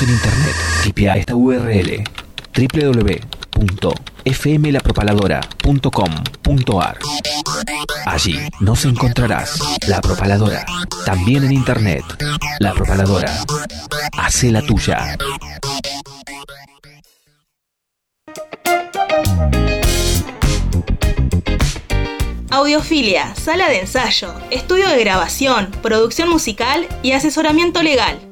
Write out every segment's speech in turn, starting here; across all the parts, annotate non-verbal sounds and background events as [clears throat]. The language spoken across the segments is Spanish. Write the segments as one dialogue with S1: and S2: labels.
S1: En internet. Tipea esta URL www.fmlapropaladora.com.ar Allí nos encontrarás La Propaladora, también en internet. La Propaladora. Hace la tuya.
S2: Audiofilia, sala de ensayo, estudio de grabación, producción musical y asesoramiento legal.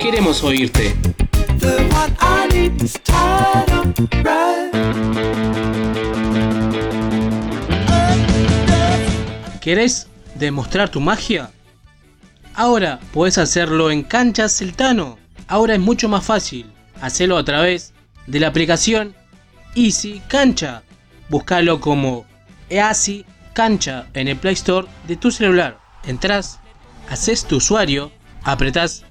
S3: Queremos oírte. ¿Querés demostrar tu magia? Ahora puedes hacerlo en Canchas Celtano. Ahora es mucho más fácil. Hacerlo a través de la aplicación Easy Cancha. Búscalo como Easy Cancha en el Play Store de tu celular. Entrás, haces tu usuario, apretás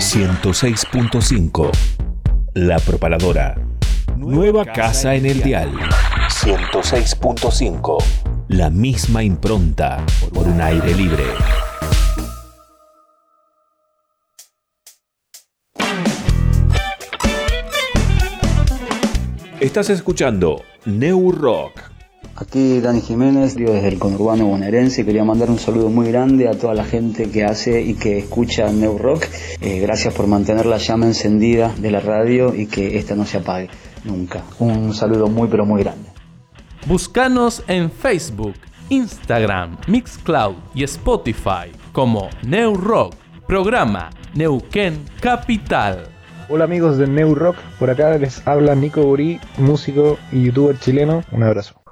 S1: 106.5 La Propaladora. Nueva casa en el dial. 106.5 La misma impronta por un aire libre. Estás escuchando New Rock.
S4: Aquí Dani Jiménez, yo desde el conurbano bonaerense, quería mandar un saludo muy grande a toda la gente que hace y que escucha New Rock. Eh, gracias por mantener la llama encendida de la radio y que esta no se apague nunca. Un saludo muy pero muy grande.
S5: Búscanos en Facebook, Instagram, Mixcloud y Spotify como New Rock, programa Neuquén Capital.
S6: Hola amigos de New Rock, por acá les habla Nico Burí, músico y youtuber chileno. Un abrazo.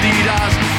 S7: Adidas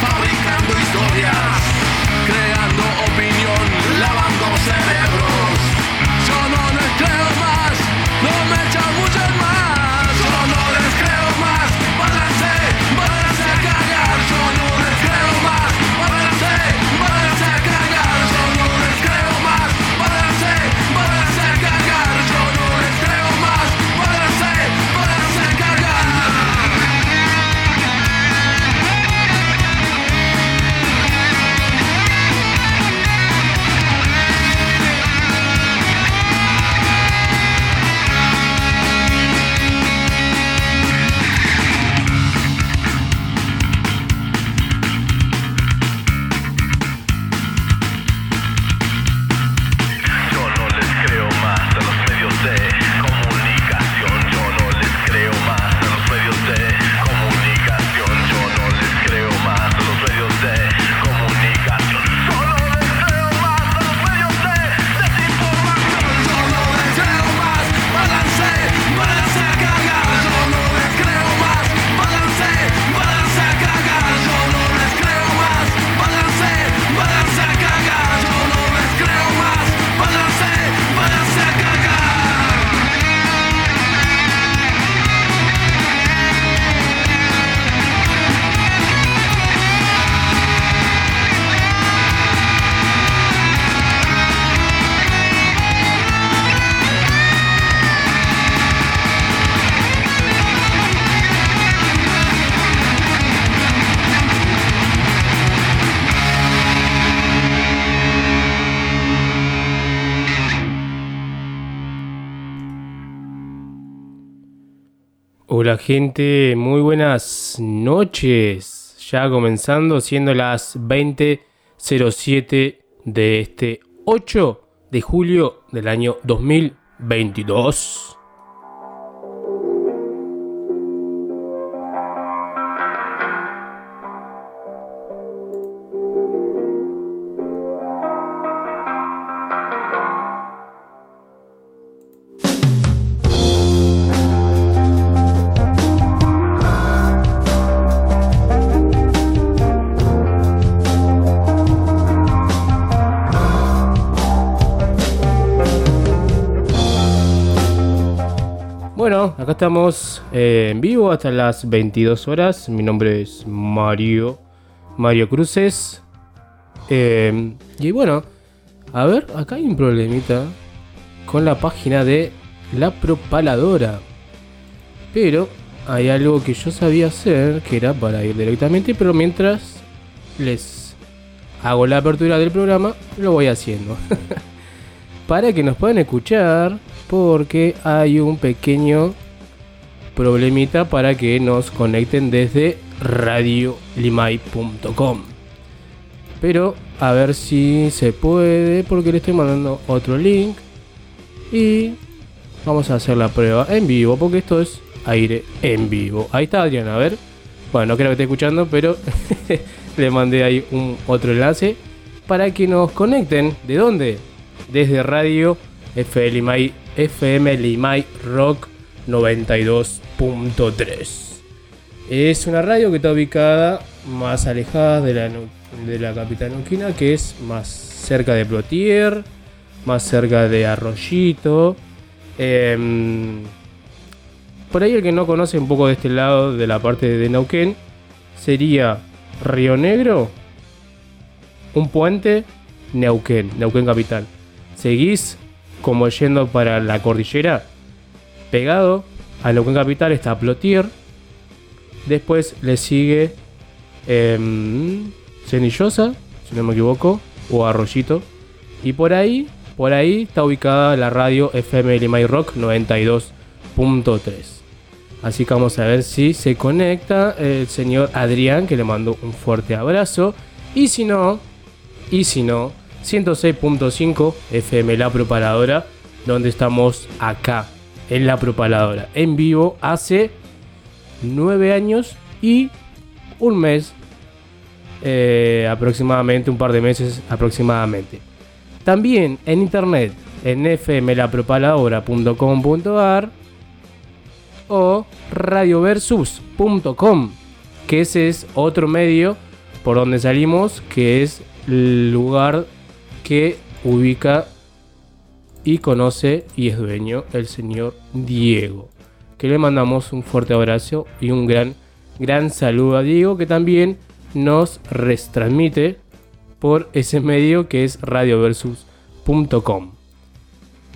S3: Hola gente, muy buenas noches. Ya comenzando siendo las 20.07 de este 8 de julio del año 2022. Acá estamos eh, en vivo hasta las 22 horas. Mi nombre es Mario, Mario Cruces. Eh, y bueno, a ver, acá hay un problemita con la página de la propaladora. Pero hay algo que yo sabía hacer, que era para ir directamente, pero mientras les hago la apertura del programa, lo voy haciendo. [laughs] para que nos puedan escuchar, porque hay un pequeño problemita para que nos conecten desde radiolimay.com. Pero a ver si se puede, porque le estoy mandando otro link. Y vamos a hacer la prueba en vivo, porque esto es aire en vivo. Ahí está Adrián, a ver. Bueno, no creo que esté escuchando, pero [laughs] le mandé ahí un otro enlace para que nos conecten. ¿De dónde? Desde Radio FM FM Limay Rock 92.3. Es una radio que está ubicada más alejada de la, de la capital neuquina, que es más cerca de Plotier, más cerca de Arroyito. Em, por ahí el que no conoce un poco de este lado de la parte de Neuquén sería Río Negro, un puente, Neuquén, Neuquén capital. Seguís como yendo para la cordillera, pegado a Neuquén capital está Plotier. Después le sigue eh, Cenillosa, si no me equivoco, o Arroyito. Y por ahí, por ahí está ubicada la radio FM Limay Rock 92.3. Así que vamos a ver si se conecta el señor Adrián, que le mando un fuerte abrazo. Y si no, y si no, 106.5 FM La Propaladora, donde estamos acá, en La Propaladora, en vivo hace 9 años y un mes, eh, aproximadamente, un par de meses aproximadamente. También en internet, en fmlapropaladora.com.ar o radioversus.com, que ese es otro medio por donde salimos, que es el lugar que ubica y conoce y es dueño el señor Diego. Que le mandamos un fuerte abrazo y un gran, gran saludo a Diego que también nos retransmite por ese medio que es radioversus.com.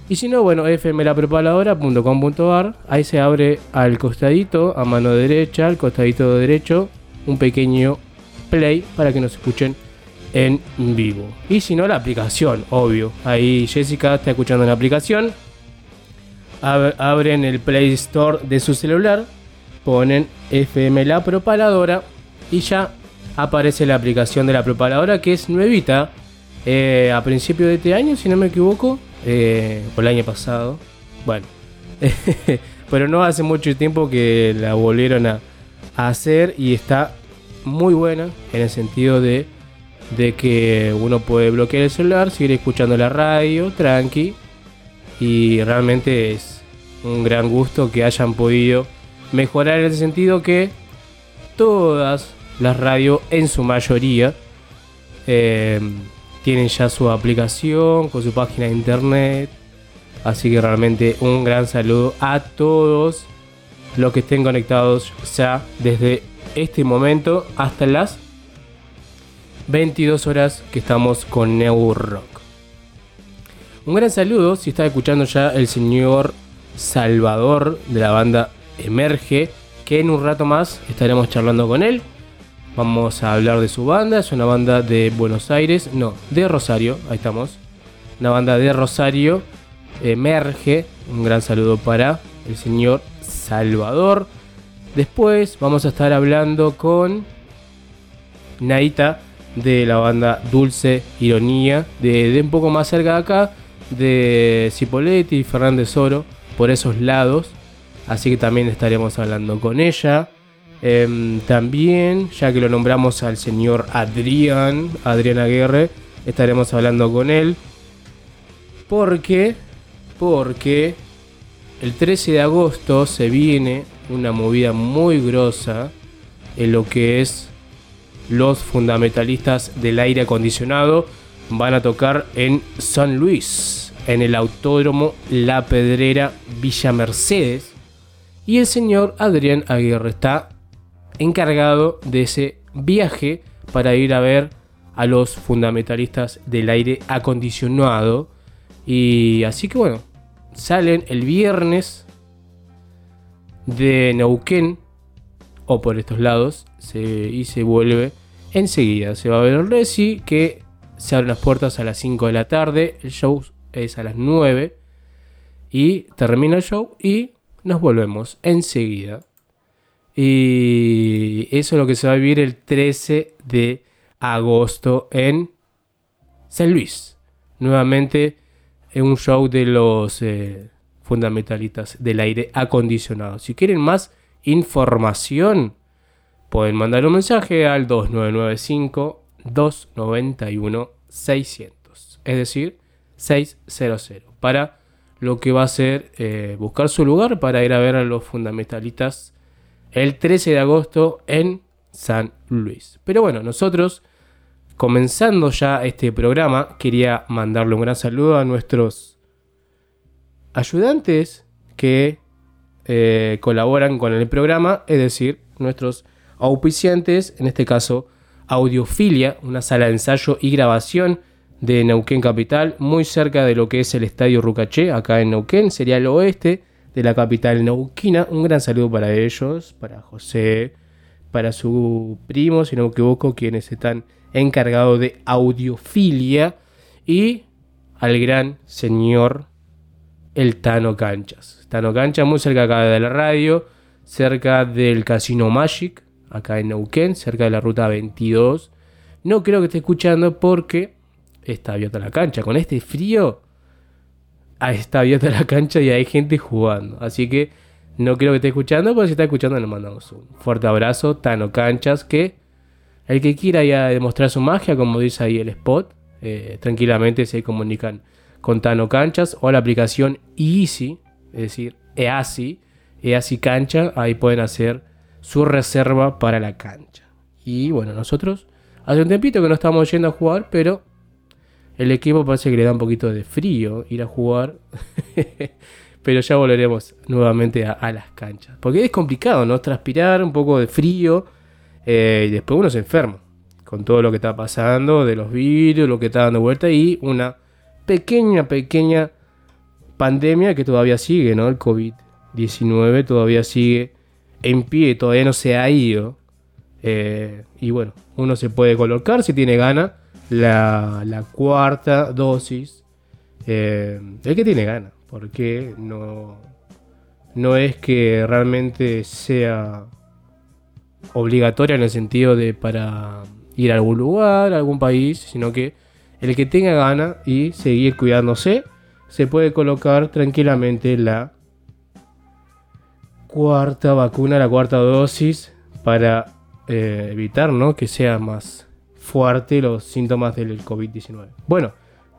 S3: Y si no, bueno, fmlapreparadora.com.ar, ahí se abre al costadito, a mano derecha, al costadito derecho, un pequeño play para que nos escuchen en vivo. Y si no, la aplicación, obvio. Ahí Jessica está escuchando la aplicación. Abren el Play Store de su celular, ponen FM La Propaladora y ya aparece la aplicación de la propaladora que es nuevita. Eh, a principio de este año, si no me equivoco, eh, o el año pasado. Bueno, [laughs] pero no hace mucho tiempo que la volvieron a, a hacer y está muy buena en el sentido de de que uno puede bloquear el celular, seguir escuchando la radio, tranqui. Y realmente es un gran gusto que hayan podido mejorar en el sentido que todas las radios, en su mayoría, eh, tienen ya su aplicación con su página de internet. Así que realmente un gran saludo a todos los que estén conectados ya desde este momento hasta las 22 horas que estamos con New Rock. Un gran saludo si está escuchando ya el señor Salvador de la banda Emerge, que en un rato más estaremos charlando con él. Vamos a hablar de su banda, es una banda de Buenos Aires, no, de Rosario, ahí estamos. Una banda de Rosario, Emerge. Un gran saludo para el señor Salvador. Después vamos a estar hablando con Naita de la banda Dulce Ironía, de, de un poco más cerca de acá, de Cipoletti y Fernández Oro, por esos lados. Así que también estaremos hablando con ella. Em, también, ya que lo nombramos al señor Adrián, Adrián Aguirre, estaremos hablando con él. Porque, porque el 13 de agosto se viene una movida muy grosa en lo que es los fundamentalistas del aire acondicionado. Van a tocar en San Luis, en el Autódromo La Pedrera Villa Mercedes. Y el señor Adrián Aguirre está encargado de ese viaje para ir a ver a los fundamentalistas del aire acondicionado. Y así que bueno, salen el viernes de Neuquén o por estos lados y se vuelve enseguida. Se va a ver el Reci que se abren las puertas a las 5 de la tarde. El show es a las 9 y termina el show y nos volvemos enseguida. Y eso es lo que se va a vivir el 13 de agosto en San Luis. Nuevamente en un show de los eh, fundamentalistas del aire acondicionado. Si quieren más información, pueden mandar un mensaje al 2995 291 600. Es decir, 600. Para lo que va a ser eh, buscar su lugar para ir a ver a los fundamentalistas el 13 de agosto en San Luis. Pero bueno, nosotros, comenzando ya este programa, quería mandarle un gran saludo a nuestros ayudantes que eh, colaboran con el programa, es decir, nuestros auspiciantes, en este caso Audiofilia, una sala de ensayo y grabación de Neuquén Capital, muy cerca de lo que es el Estadio Rucaché, acá en Neuquén, sería el oeste de la capital neuquina. Un gran saludo para ellos, para José, para su primo, si no me equivoco, quienes están encargados de audiofilia, y al gran señor el Tano Canchas. Tano Canchas, muy cerca acá de la radio, cerca del Casino Magic, acá en Neuquén, cerca de la ruta 22. No creo que esté escuchando porque está abierta la cancha. Con este frío, está abierta la cancha y hay gente jugando. Así que no creo que esté escuchando, pero si está escuchando, le mandamos un fuerte abrazo. Tano Canchas, que el que quiera ya demostrar su magia, como dice ahí el spot, eh, tranquilamente se comunican con Tano Canchas o la aplicación Easy, es decir, EASY, EASY Cancha, ahí pueden hacer su reserva para la cancha. Y bueno, nosotros hace un tiempito que no estamos yendo a jugar, pero el equipo parece que le da un poquito de frío ir a jugar. [laughs] Pero ya volveremos nuevamente a, las canchas. Porque es complicado, ¿no? Transpirar, un poco de frío. Eh, y después uno se enferma. Con todo lo que está pasando, de los virus, lo que está dando vuelta. Y una pequeña, pequeña pandemia que todavía sigue, ¿no? El COVID-19 todavía sigue en pie, todavía no se ha ido. Eh, y bueno, uno se puede colocar si tiene ganas la, cuarta dosis. Eh, el que tiene ganas, porque no, no es que realmente sea obligatoria en el sentido de para ir a algún lugar, a algún país, sino que el que tenga ganas y seguir cuidándose, se puede colocar tranquilamente la cuarta vacuna, la cuarta dosis, para eh, evitar ¿no? que sea más fuerte los síntomas del COVID-19. Bueno,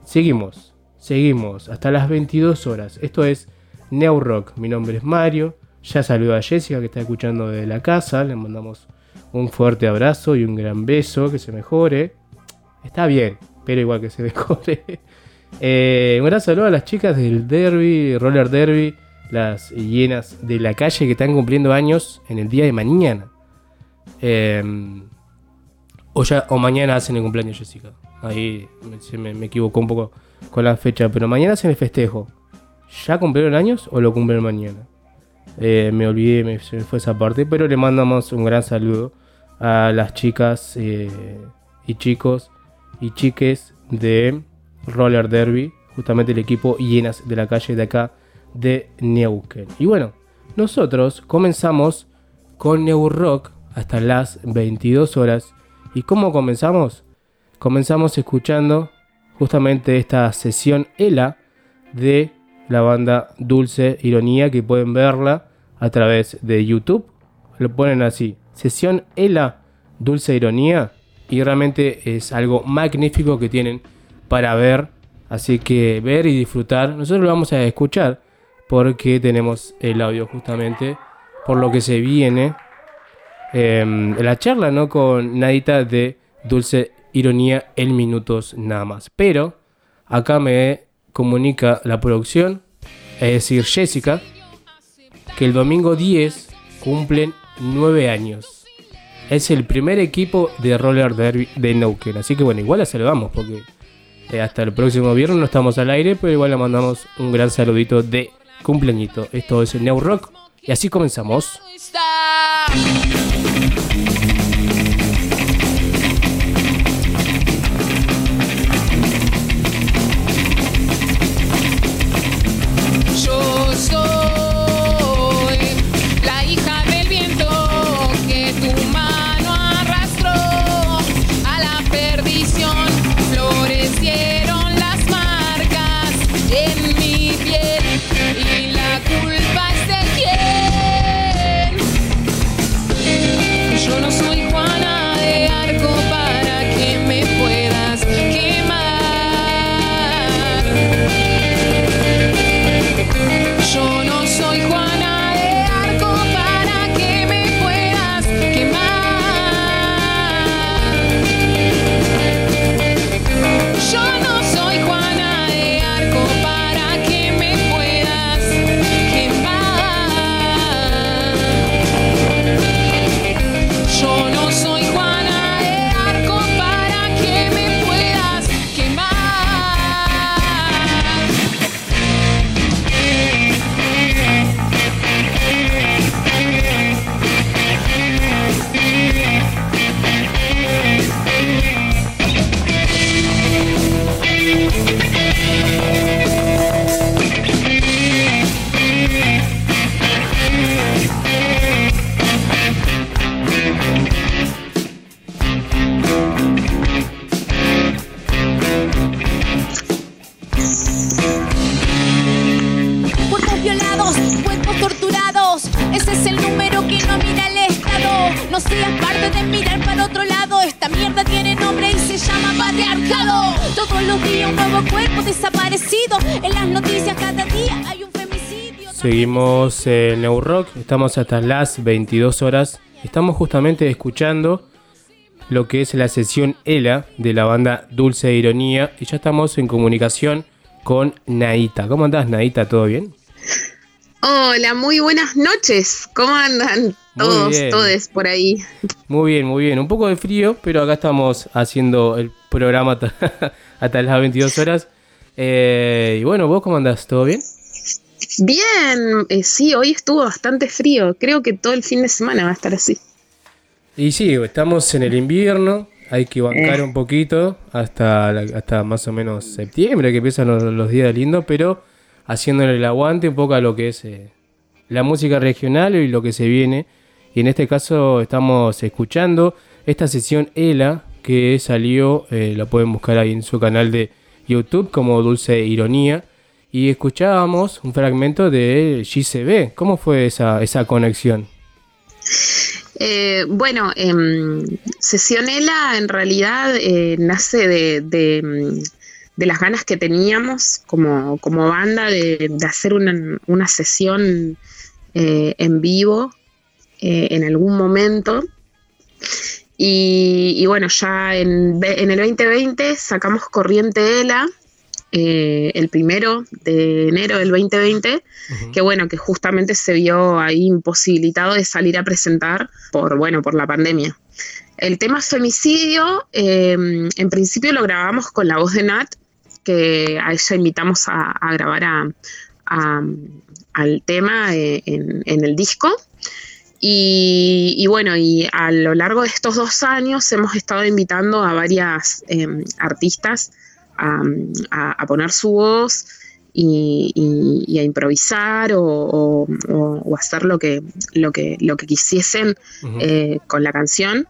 S3: seguimos, seguimos hasta las 22 horas. Esto es Neo Rock. Mi nombre es Mario. Ya saludo a Jessica que está escuchando desde la casa. Le mandamos un fuerte abrazo y un gran beso. Que se mejore. Está bien, pero igual que se mejore. Eh, un gran saludo a las chicas del Derby, Roller Derby, las hienas de la calle que están cumpliendo años en el día de mañana. Eh, o, mañana hacen el cumpleaños Jessica. Ahí me, me, equivoco un poco con la fecha. Pero mañana hacen el festejo. ¿Ya cumplieron años o lo cumplen mañana? Eh, me olvidé, me, se me fue esa parte. Pero le mandamos un gran saludo a las chicas eh, y chicos y chiques de Roller Derby. Justamente el equipo llenas de la calle de acá de Neuquén. Y bueno, nosotros comenzamos con New Rock hasta las 22 horas. ¿Y cómo comenzamos? Comenzamos escuchando justamente esta sesión ELA de la banda Dulce Ironía que pueden verla a través de YouTube. Lo ponen así, sesión ELA Dulce Ironía y realmente es algo magnífico que tienen para ver. Así que ver y disfrutar. Nosotros lo vamos a escuchar porque tenemos el audio justamente por lo que se viene em, la charla no con Nadita de Dulce Ironía en minutos nada más. Pero acá me comunica la producción, es decir, Jessica, que el domingo 10 cumplen 9 años. Es el primer equipo de roller derby de Neuquén. Así que bueno, igual la saludamos porque eh, hasta el próximo viernes no estamos al aire, pero igual le mandamos un gran saludito de cumpleañito. Esto es el New Rock y así comenzamos. Seguimos en Rock, estamos hasta las 22 horas. Estamos justamente escuchando lo que es la sesión ELA de la banda Dulce Ironía y ya estamos en comunicación con Naita. ¿Cómo andás, Naita? ¿Todo bien?
S8: Hola, muy buenas noches. ¿Cómo andan todos, todos por ahí?
S3: Muy bien, muy bien. Un poco de frío, pero acá estamos haciendo el programa [laughs] hasta, las 22 horas. Eh, y bueno, ¿vos cómo andás? ¿Todo bien?
S8: Bien, eh, sí, hoy estuvo bastante frío. Creo que todo el fin de semana va a estar así.
S3: Y sí, estamos en el invierno. Hay que bancar eh. un poquito hasta, hasta más o menos septiembre, que empiezan los, días lindos, pero haciéndole el aguante un poco a lo que es eh, la música regional y lo que se viene. Y en este caso estamos escuchando esta sesión ELA que salió, la pueden buscar ahí en su canal de YouTube como Dulce Ironía y escuchábamos un fragmento de GCB. ¿Cómo fue esa, esa conexión?
S8: Eh, bueno, eh, Sesionela en realidad eh, nace de, de, las ganas que teníamos como, como banda de, hacer una, sesión eh, en vivo en algún momento. Y, bueno, ya en, en, el 2020 sacamos Corriente Ela, eh, el primero de enero del 2020, que bueno, que justamente se vio ahí imposibilitado de salir a presentar por, bueno, por la pandemia. El tema femicidio, em, en principio lo grabamos con la voz de Nat, que a ella invitamos a, grabar al tema eh, en, el disco. Y, bueno, y a lo largo de estos dos años hemos estado invitando a varias em, artistas a, poner su voz y, a improvisar o, hacer lo que, lo que, lo que quisiesen eh, con la canción.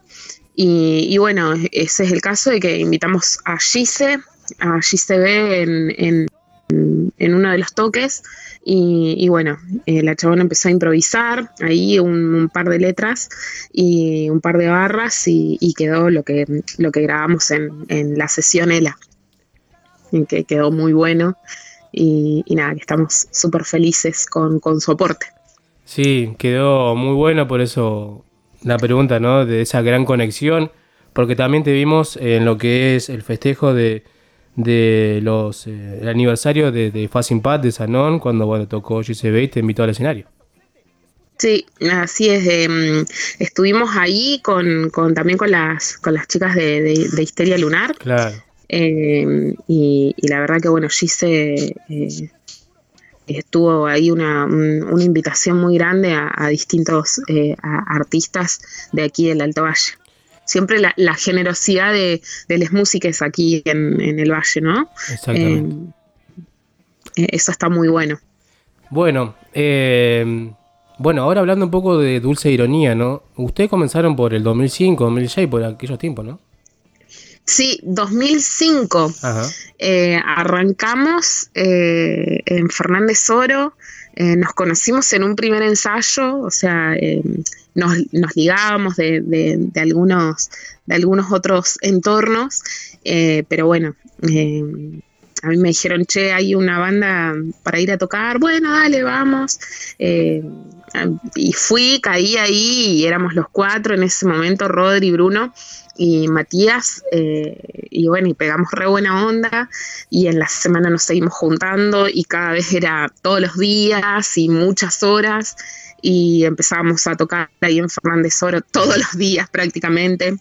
S8: Y, bueno, ese es el caso de que invitamos a Gise, a Gise B en, en, uno de los toques. Y, bueno, eh, la chabona empezó a improvisar ahí un, par de letras y un par de barras y, quedó lo que, lo que grabamos en, en la sesión ELA, que quedó muy bueno y, nada, que estamos súper felices con, con su aporte.
S3: Sí, quedó muy bueno, por eso la pregunta, ¿no? De esa gran conexión, porque también te vimos en lo que es el festejo de, de los eh, el aniversario de, de Facing Pat de Sanón, cuando bueno, tocó GCB y te invitó al escenario.
S8: Sí, así es. Em, estuvimos ahí con, con, también con las, con las chicas de, de Histeria Lunar.
S3: Claro.
S8: Eh, y, la verdad que bueno, Gise eh, estuvo ahí una, invitación muy grande a, distintos eh, artistas de aquí del Alto Valle. Siempre la, generosidad de, de las músicas aquí en, el Valle, ¿no?
S3: Exactamente.
S8: eso está muy bueno.
S3: Bueno, bueno, ahora hablando un poco de dulce ironía, ¿no? Ustedes comenzaron por el 2005, 2006, por aquellos tiempos, ¿no?
S8: Sí, 2005. Eh, arrancamos eh, en Fernández Oro. Eh, nos conocimos en un primer ensayo, o sea, nos, nos, ligábamos de, algunos, de algunos otros entornos, pero bueno, a mí me dijeron, che, hay una banda para ir a tocar, bueno, dale, vamos. y fui, caí ahí y éramos los cuatro en ese momento, Rodri, Bruno y Matías, eh, y bueno, y pegamos re buena onda, y en la semana nos seguimos juntando, y cada vez era todos los días y muchas horas, y empezábamos a tocar ahí en Fernández Oro todos los días prácticamente.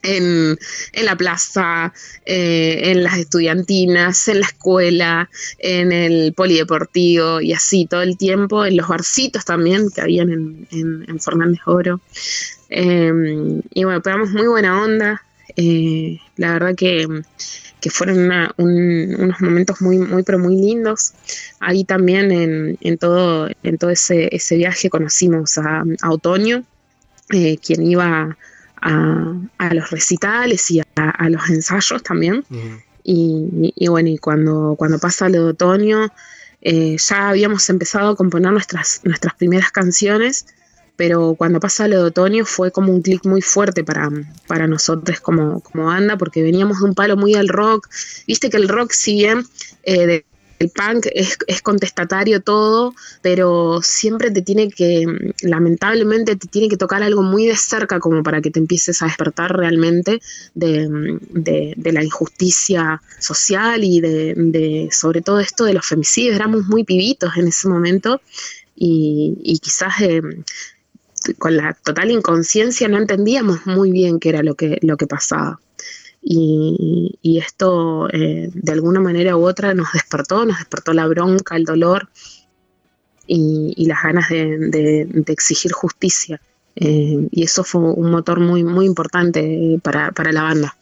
S8: En, la plaza, eh, en las estudiantinas, en la escuela, en el polideportivo y así todo el tiempo, en los barcitos también que habían en, en Fernández Oro. Em, y bueno, pegamos muy buena onda. Eh, la verdad que, fueron unos momentos muy, muy, pero muy lindos. Ahí también en, todo, en todo ese, viaje conocimos a, Otoño, eh, quien iba a, los recitales y a, los ensayos también. y, bueno, y cuando, cuando pasa lo de Otoño, eh, ya habíamos empezado a componer nuestras, nuestras primeras canciones pero cuando pasa lo de otoño fue como un clic muy fuerte para, para nosotros como, como banda, porque veníamos de un palo muy al rock. Viste que el rock, si bien eh, el punk es, contestatario todo, pero siempre te tiene que, lamentablemente, te tiene que tocar algo muy de cerca como para que te empieces a despertar realmente de, la injusticia social y de, sobre todo esto de los femicidios. Éramos muy pibitos en ese momento y, quizás... Eh, con la total inconsciencia no entendíamos muy bien qué era lo que, lo que pasaba. Y, esto eh, de alguna manera u otra nos despertó, nos despertó la bronca, el dolor y, las ganas de, exigir justicia. Eh, y eso fue un motor muy, muy importante para, la banda.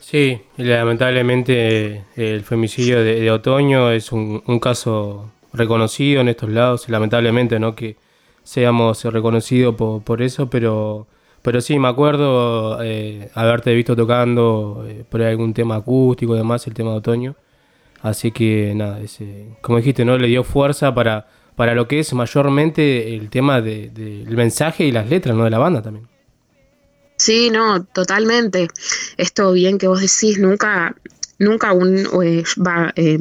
S3: Sí, lamentablemente el femicidio de, otoño es un, un, caso reconocido en estos lados, lamentablemente, ¿no? Que, seamos reconocidos por, eso, pero, pero sí, me acuerdo eh, haberte visto tocando eh, por algún tema acústico y demás, el tema de otoño. Así que nada, ese, como dijiste, ¿no? Le dio fuerza para, para lo que es mayormente el tema del de, mensaje y las letras, ¿no? De la banda también.
S8: Sí, no, totalmente. Esto bien que vos decís, nunca, nunca un eh, va, eh,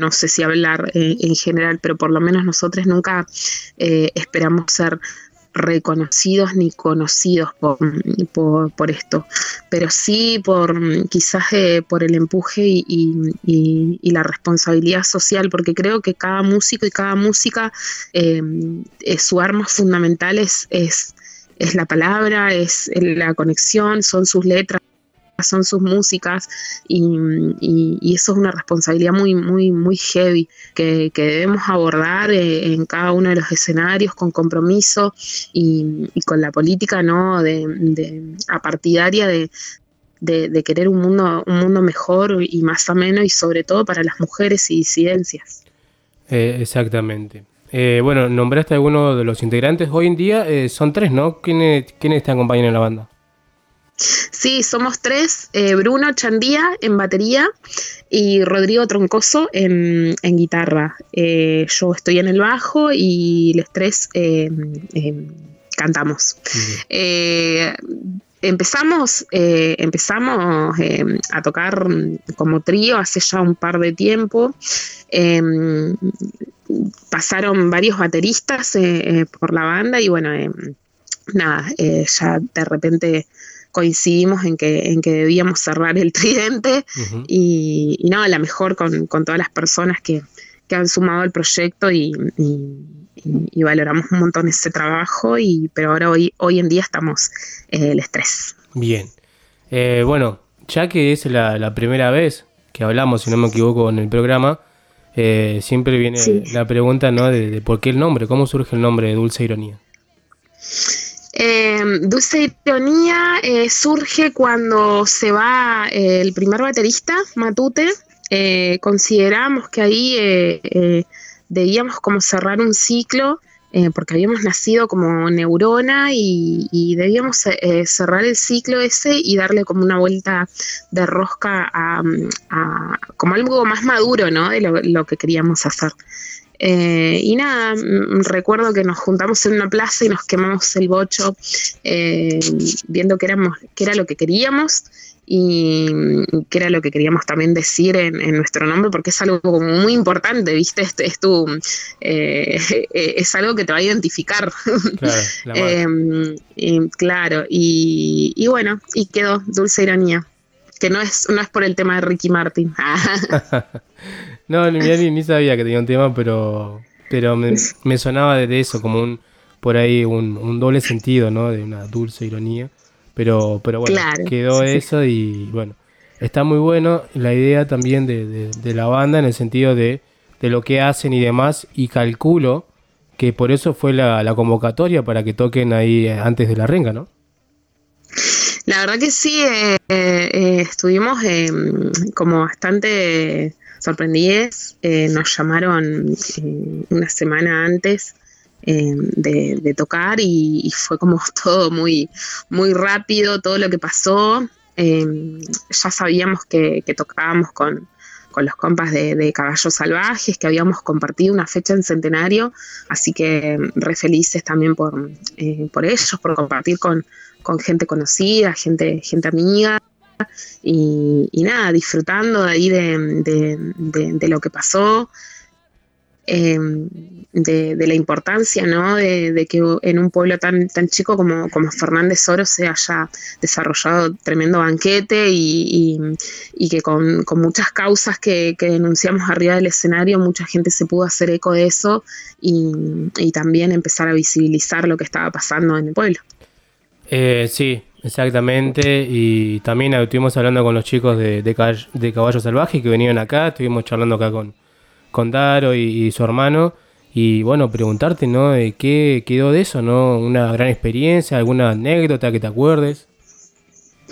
S8: no, sé si hablar eh, en general, pero por lo menos nosotros nunca esperamos ser reconocidos ni conocidos por, por, esto, pero sí por quizás por el empuje y, la responsabilidad social, porque creo que cada músico y cada música, su arma fundamental es, es, es la palabra, es la conexión, son sus letras son sus músicas y, eso es una responsabilidad muy, muy, muy heavy que, debemos abordar eh, en cada uno de los escenarios con compromiso y, con la política no de, de apartidaria de, querer un mundo, un mundo mejor y más ameno y sobre todo para las mujeres y disidencias.
S3: Eh, exactamente. Eh, bueno, nombraste a alguno de los integrantes. Hoy en día son tres, ¿no? ¿Quiénes, ¿Quiénes te acompañan en la banda?
S8: Sí, somos tres, Bruno Chandía en batería y Rodrigo Troncoso en, guitarra. yo estoy en el bajo y los tres cantamos. Empezamos, eh, empezamos eh, a tocar como trío hace ya un par de tiempo. Em, pasaron varios bateristas eh, por la banda y bueno, em, nada, ya de repente coincidimos en que, en que debíamos cerrar el tridente y, y, no, la mejor con, todas las personas que, han sumado al proyecto y y, valoramos un montón ese trabajo, y, pero ahora hoy, hoy en día estamos eh, el estrés.
S3: Bien. Eh, bueno, ya que es la, primera vez que hablamos, si no me equivoco, en el programa, eh, siempre viene la pregunta ¿no? De, por qué el nombre, cómo surge el nombre de Dulce Ironía.
S8: Dulce Ironía surge cuando se va el primer baterista, Matute. consideramos que ahí debíamos como cerrar un ciclo eh, porque habíamos nacido como neurona y, debíamos eh, cerrar el ciclo ese y darle como una vuelta de rosca a, como algo más maduro, ¿no? De lo, que queríamos hacer. Eh, y nada, recuerdo que nos juntamos en una plaza y nos quemamos el bocho viendo que, éramos, que era lo que queríamos y que era lo que queríamos también decir en, nuestro nombre, porque es algo muy importante, ¿viste? Es, es, tu, [laughs] eh, es algo que te va a identificar. Claro, [laughs] em, y, claro, y, bueno, y quedó Dulce Ironía, que no es, no es por el tema de Ricky Martin. [laughs]
S3: no, [laughs] ni, ni, sabía que tenía un tema, pero, pero me, me sonaba de eso, como un por ahí un, un doble sentido, ¿no? De una dulce ironía. Pero, pero bueno, quedó eso y bueno, está muy bueno la idea también de, la banda en el sentido de, lo que hacen y demás. Y calculo que por eso fue la, convocatoria para que toquen ahí eh, antes de la renga, ¿no?
S8: La verdad que sí, eh, eh, estuvimos como bastante sorprendidos. nos llamaron una semana antes eh, de, tocar y, fue como [laughs] todo muy, muy rápido, todo lo que pasó. Eh, ya sabíamos que, tocábamos con, los compas de, Caballos Salvajes, que habíamos compartido una fecha en centenario, así que re felices también por, eh, por ellos, por compartir con, gente conocida, gente, gente amiga. Y, nada, disfrutando de ahí de lo que pasó. Em, de, la importancia ¿no? de, que en un pueblo tan, tan chico como, como Fernández Oro se haya desarrollado tremendo banquete y, que con, muchas causas que, denunciamos arriba del escenario, mucha gente se pudo hacer eco de eso y, también empezar a visibilizar lo que estaba pasando en el pueblo.
S3: Eh, sí, exactamente. Y también estuvimos hablando con los chicos de, de Caballo Salvaje que venían acá, estuvimos charlando acá con con Daro y, su hermano. Y bueno, preguntarte, ¿no? ¿Qué quedó de eso, no? Una gran experiencia, alguna anécdota que te acuerdes.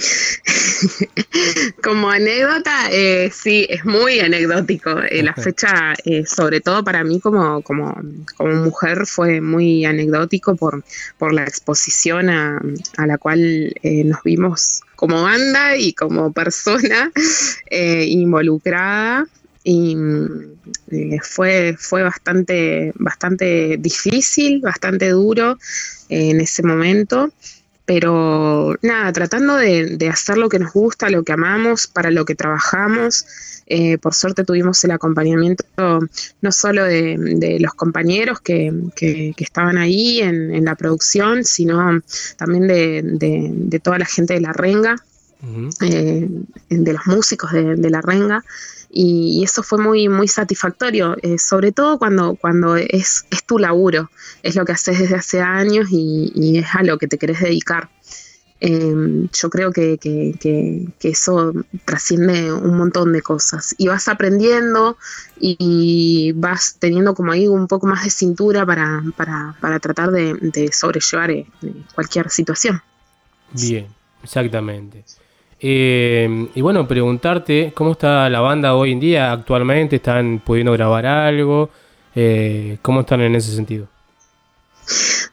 S3: [laughs]
S8: Como anécdota, eh, sí, es muy anecdótico. Eh, la fecha, eh, sobre todo para mí como, como, como, mujer, fue muy anecdótico por, por la exposición a, a la cual nos vimos como banda y como persona [laughs] involucrada y eh, fue, fue bastante, bastante difícil, bastante duro eh, en ese momento, pero nada, tratando de, hacer lo que nos gusta, lo que amamos, para lo que trabajamos. Eh, por suerte tuvimos el acompañamiento no solo de, los compañeros que, estaban ahí en, la producción, sino también de, toda la gente de la renga, de los músicos de la renga y, eso fue muy, muy satisfactorio, eh, sobre todo cuando, cuando es, es, tu laburo, es lo que haces desde hace años y, es a lo que te querés dedicar. Em, yo creo que, eso trasciende un montón de cosas y vas aprendiendo y, vas teniendo como ahí un poco más de cintura para, tratar de, sobrellevar eh, cualquier situación.
S3: Bien, exactamente. Eh, y bueno, preguntarte cómo está la banda hoy en día, actualmente, ¿están pudiendo grabar algo? Eh, ¿Cómo están en ese sentido?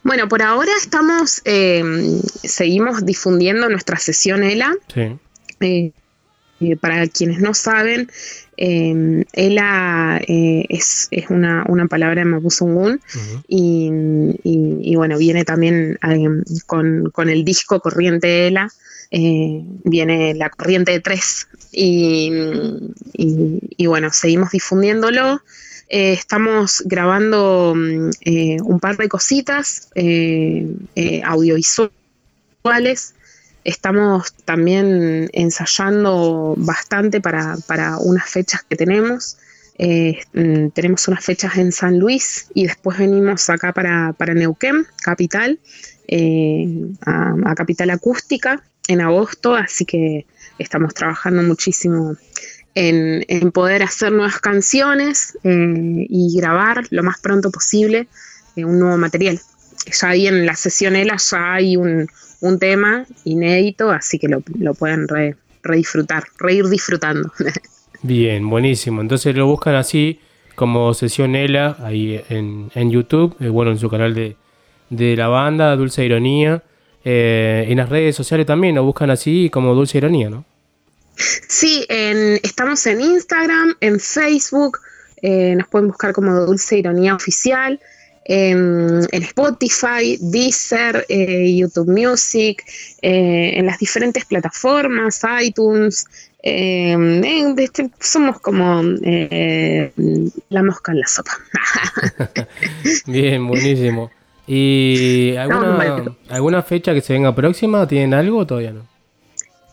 S8: Bueno, por ahora estamos, eh, seguimos difundiendo nuestra sesión ELA.
S3: Sí.
S8: Eh, para quienes no saben, eh, ELA eh, es, es una, una palabra de Mapuzungún y, y- y bueno, viene también eh, con, con el disco Corriente ELA, eh, viene la corriente de tres y, bueno, seguimos difundiéndolo. Eh, estamos grabando mm, eh, un par de cositas audiovisuales. Estamos también ensayando bastante para, para unas fechas que tenemos. Mm, tenemos unas fechas en San Luis y después venimos acá para, para Neuquén, capital, a Capital Acústica en agosto, así que estamos trabajando muchísimo en, en poder hacer nuevas canciones eh, y grabar lo más pronto posible eh, un nuevo material. Ya ahí en la sesión ELA ya hay un, un tema inédito, así que lo, lo pueden re, re disfrutar, reír disfrutando. [laughs]
S3: Bien, buenísimo. Entonces lo buscan así como Sesión Ela ahí en, en YouTube, eh, bueno, en su canal de, de la banda, Dulce Ironía. Eh, en las redes sociales también lo buscan así como Dulce Ironía, ¿no?
S8: Sí, en- estamos en Instagram, en Facebook, eh, nos pueden buscar como Dulce Ironía Oficial, en, en Spotify, Deezer, eh, YouTube Music, eh, en las diferentes plataformas, iTunes. eh, eh, este, somos como eh, la mosca en la sopa. [laughs]
S3: Bien, buenísimo. ¿Y alguna, alguna fecha que se venga próxima? ¿Tienen algo o todavía no?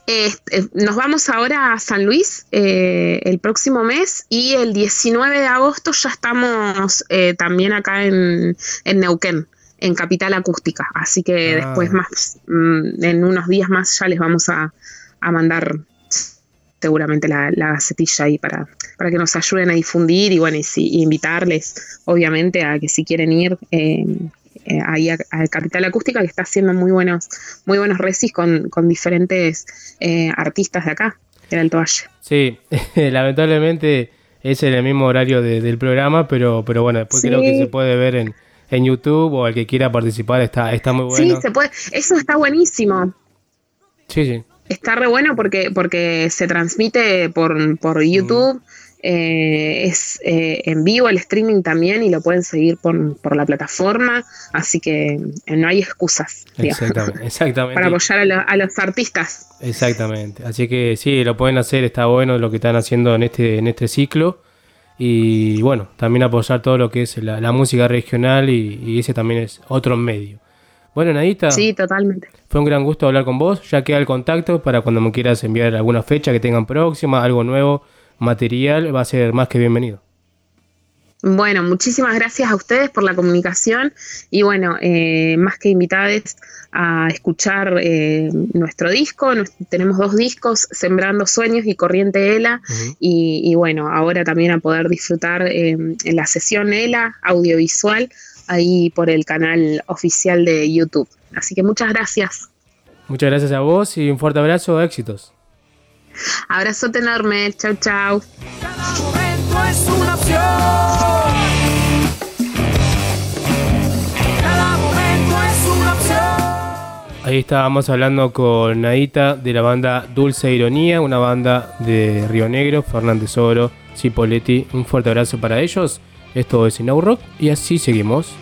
S8: Este, nos vamos ahora a San Luis eh, el próximo mes y el 19 de agosto ya estamos eh, también acá en, en Neuquén, en Capital Acústica. Así que
S3: Ah.
S8: después más, mm, en unos días más ya les vamos a, a mandar seguramente la, la gacetilla ahí para, para que nos ayuden a difundir y bueno, y, sí, y invitarles obviamente a que si quieren ir eh, ahí a, a Capital Acústica que está haciendo muy buenos, muy buenos recis con, con diferentes eh, artistas de acá, del Alto Valle.
S3: Sí, [laughs] lamentablemente es en el mismo horario de- del programa, pero, pero bueno, después
S8: Sí.
S3: creo que se puede ver en, en YouTube o el que quiera participar está, está muy bueno.
S8: Sí, se puede, eso está buenísimo.
S3: Sí, sí.
S8: Está re bueno porque, porque se transmite por, por YouTube, eh, es eh, en vivo el streaming también y lo pueden seguir por, por la plataforma, así que eh, no hay excusas digamos,
S3: Exactamente, exactamente.
S8: para apoyar a, lo- a los artistas.
S3: Exactamente. Así que sí, lo pueden hacer, está bueno lo que están haciendo en este, en este ciclo. Y bueno, también apoyar todo lo que es la, la música regional y, y ese también es otro medio. Bueno, Nadita,
S8: Sí, totalmente.
S3: fue un gran gusto hablar con vos. Ya queda el contacto para cuando me quieras enviar alguna fecha que tengan próxima, algo nuevo, material, va a ser más que bienvenido.
S8: Bueno, muchísimas gracias a ustedes por la comunicación y bueno, eh, más que invitados a escuchar eh, nuestro disco. Tenemos dos discos, Sembrando Sueños y Corriente ELA. y, y bueno, ahora también a poder disfrutar eh, en la sesión ELA audiovisual ahí por el canal oficial de YouTube. Así que muchas gracias.
S3: Muchas gracias a vos y un fuerte abrazo, éxitos.
S8: Abrazote enorme. Chau, chau.
S9: momento es una opción. Cada momento es una opción.
S3: Ahí estábamos hablando con Nadita de la banda Dulce Ironía, una banda de Río Negro, Fernández Oro, Cipoletti. Un fuerte abrazo para ellos. Esto es Inau Rock y así seguimos.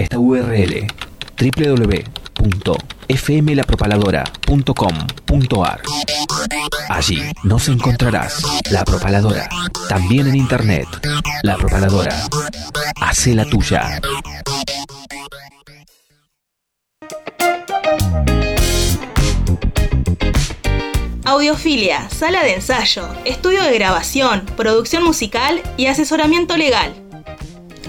S9: Esta URL www.fmlapropaladora.com.ar. Allí nos encontrarás La Propaladora, también en internet. La Propaladora. Hace la tuya.
S2: Audiofilia, sala de ensayo, estudio de grabación, producción musical y asesoramiento legal.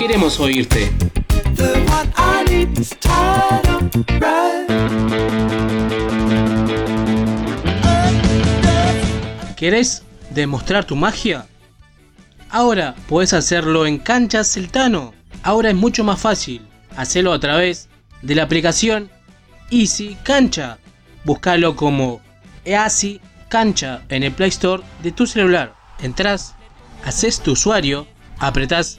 S3: Queremos oírte. ¿Querés demostrar tu magia? Ahora puedes hacerlo en Canchas Celtano. Ahora es mucho más fácil. Hacelo a través de la aplicación Easy Cancha. Búscalo como Easy Cancha en el Play Store de tu celular. Entrás, haces tu usuario, apretás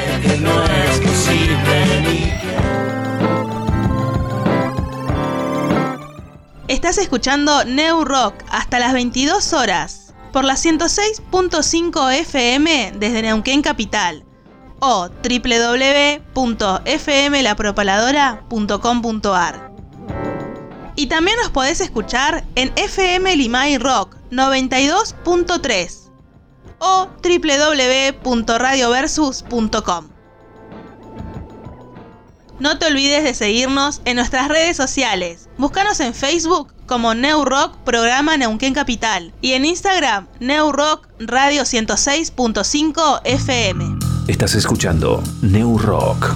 S2: Estás escuchando New Rock hasta las 22 horas por la 106.5 FM desde Neuquén Capital o www.fmlapropaladora.com.ar. Y también nos podés escuchar en FM Limay Rock 92.3 o www.radioversus.com. No te olvides de seguirnos en nuestras redes sociales. Búscanos en Facebook como New Rock Programa Neuquén Capital y en Instagram New Rock Radio 106.5 FM.
S9: Estás escuchando New Rock.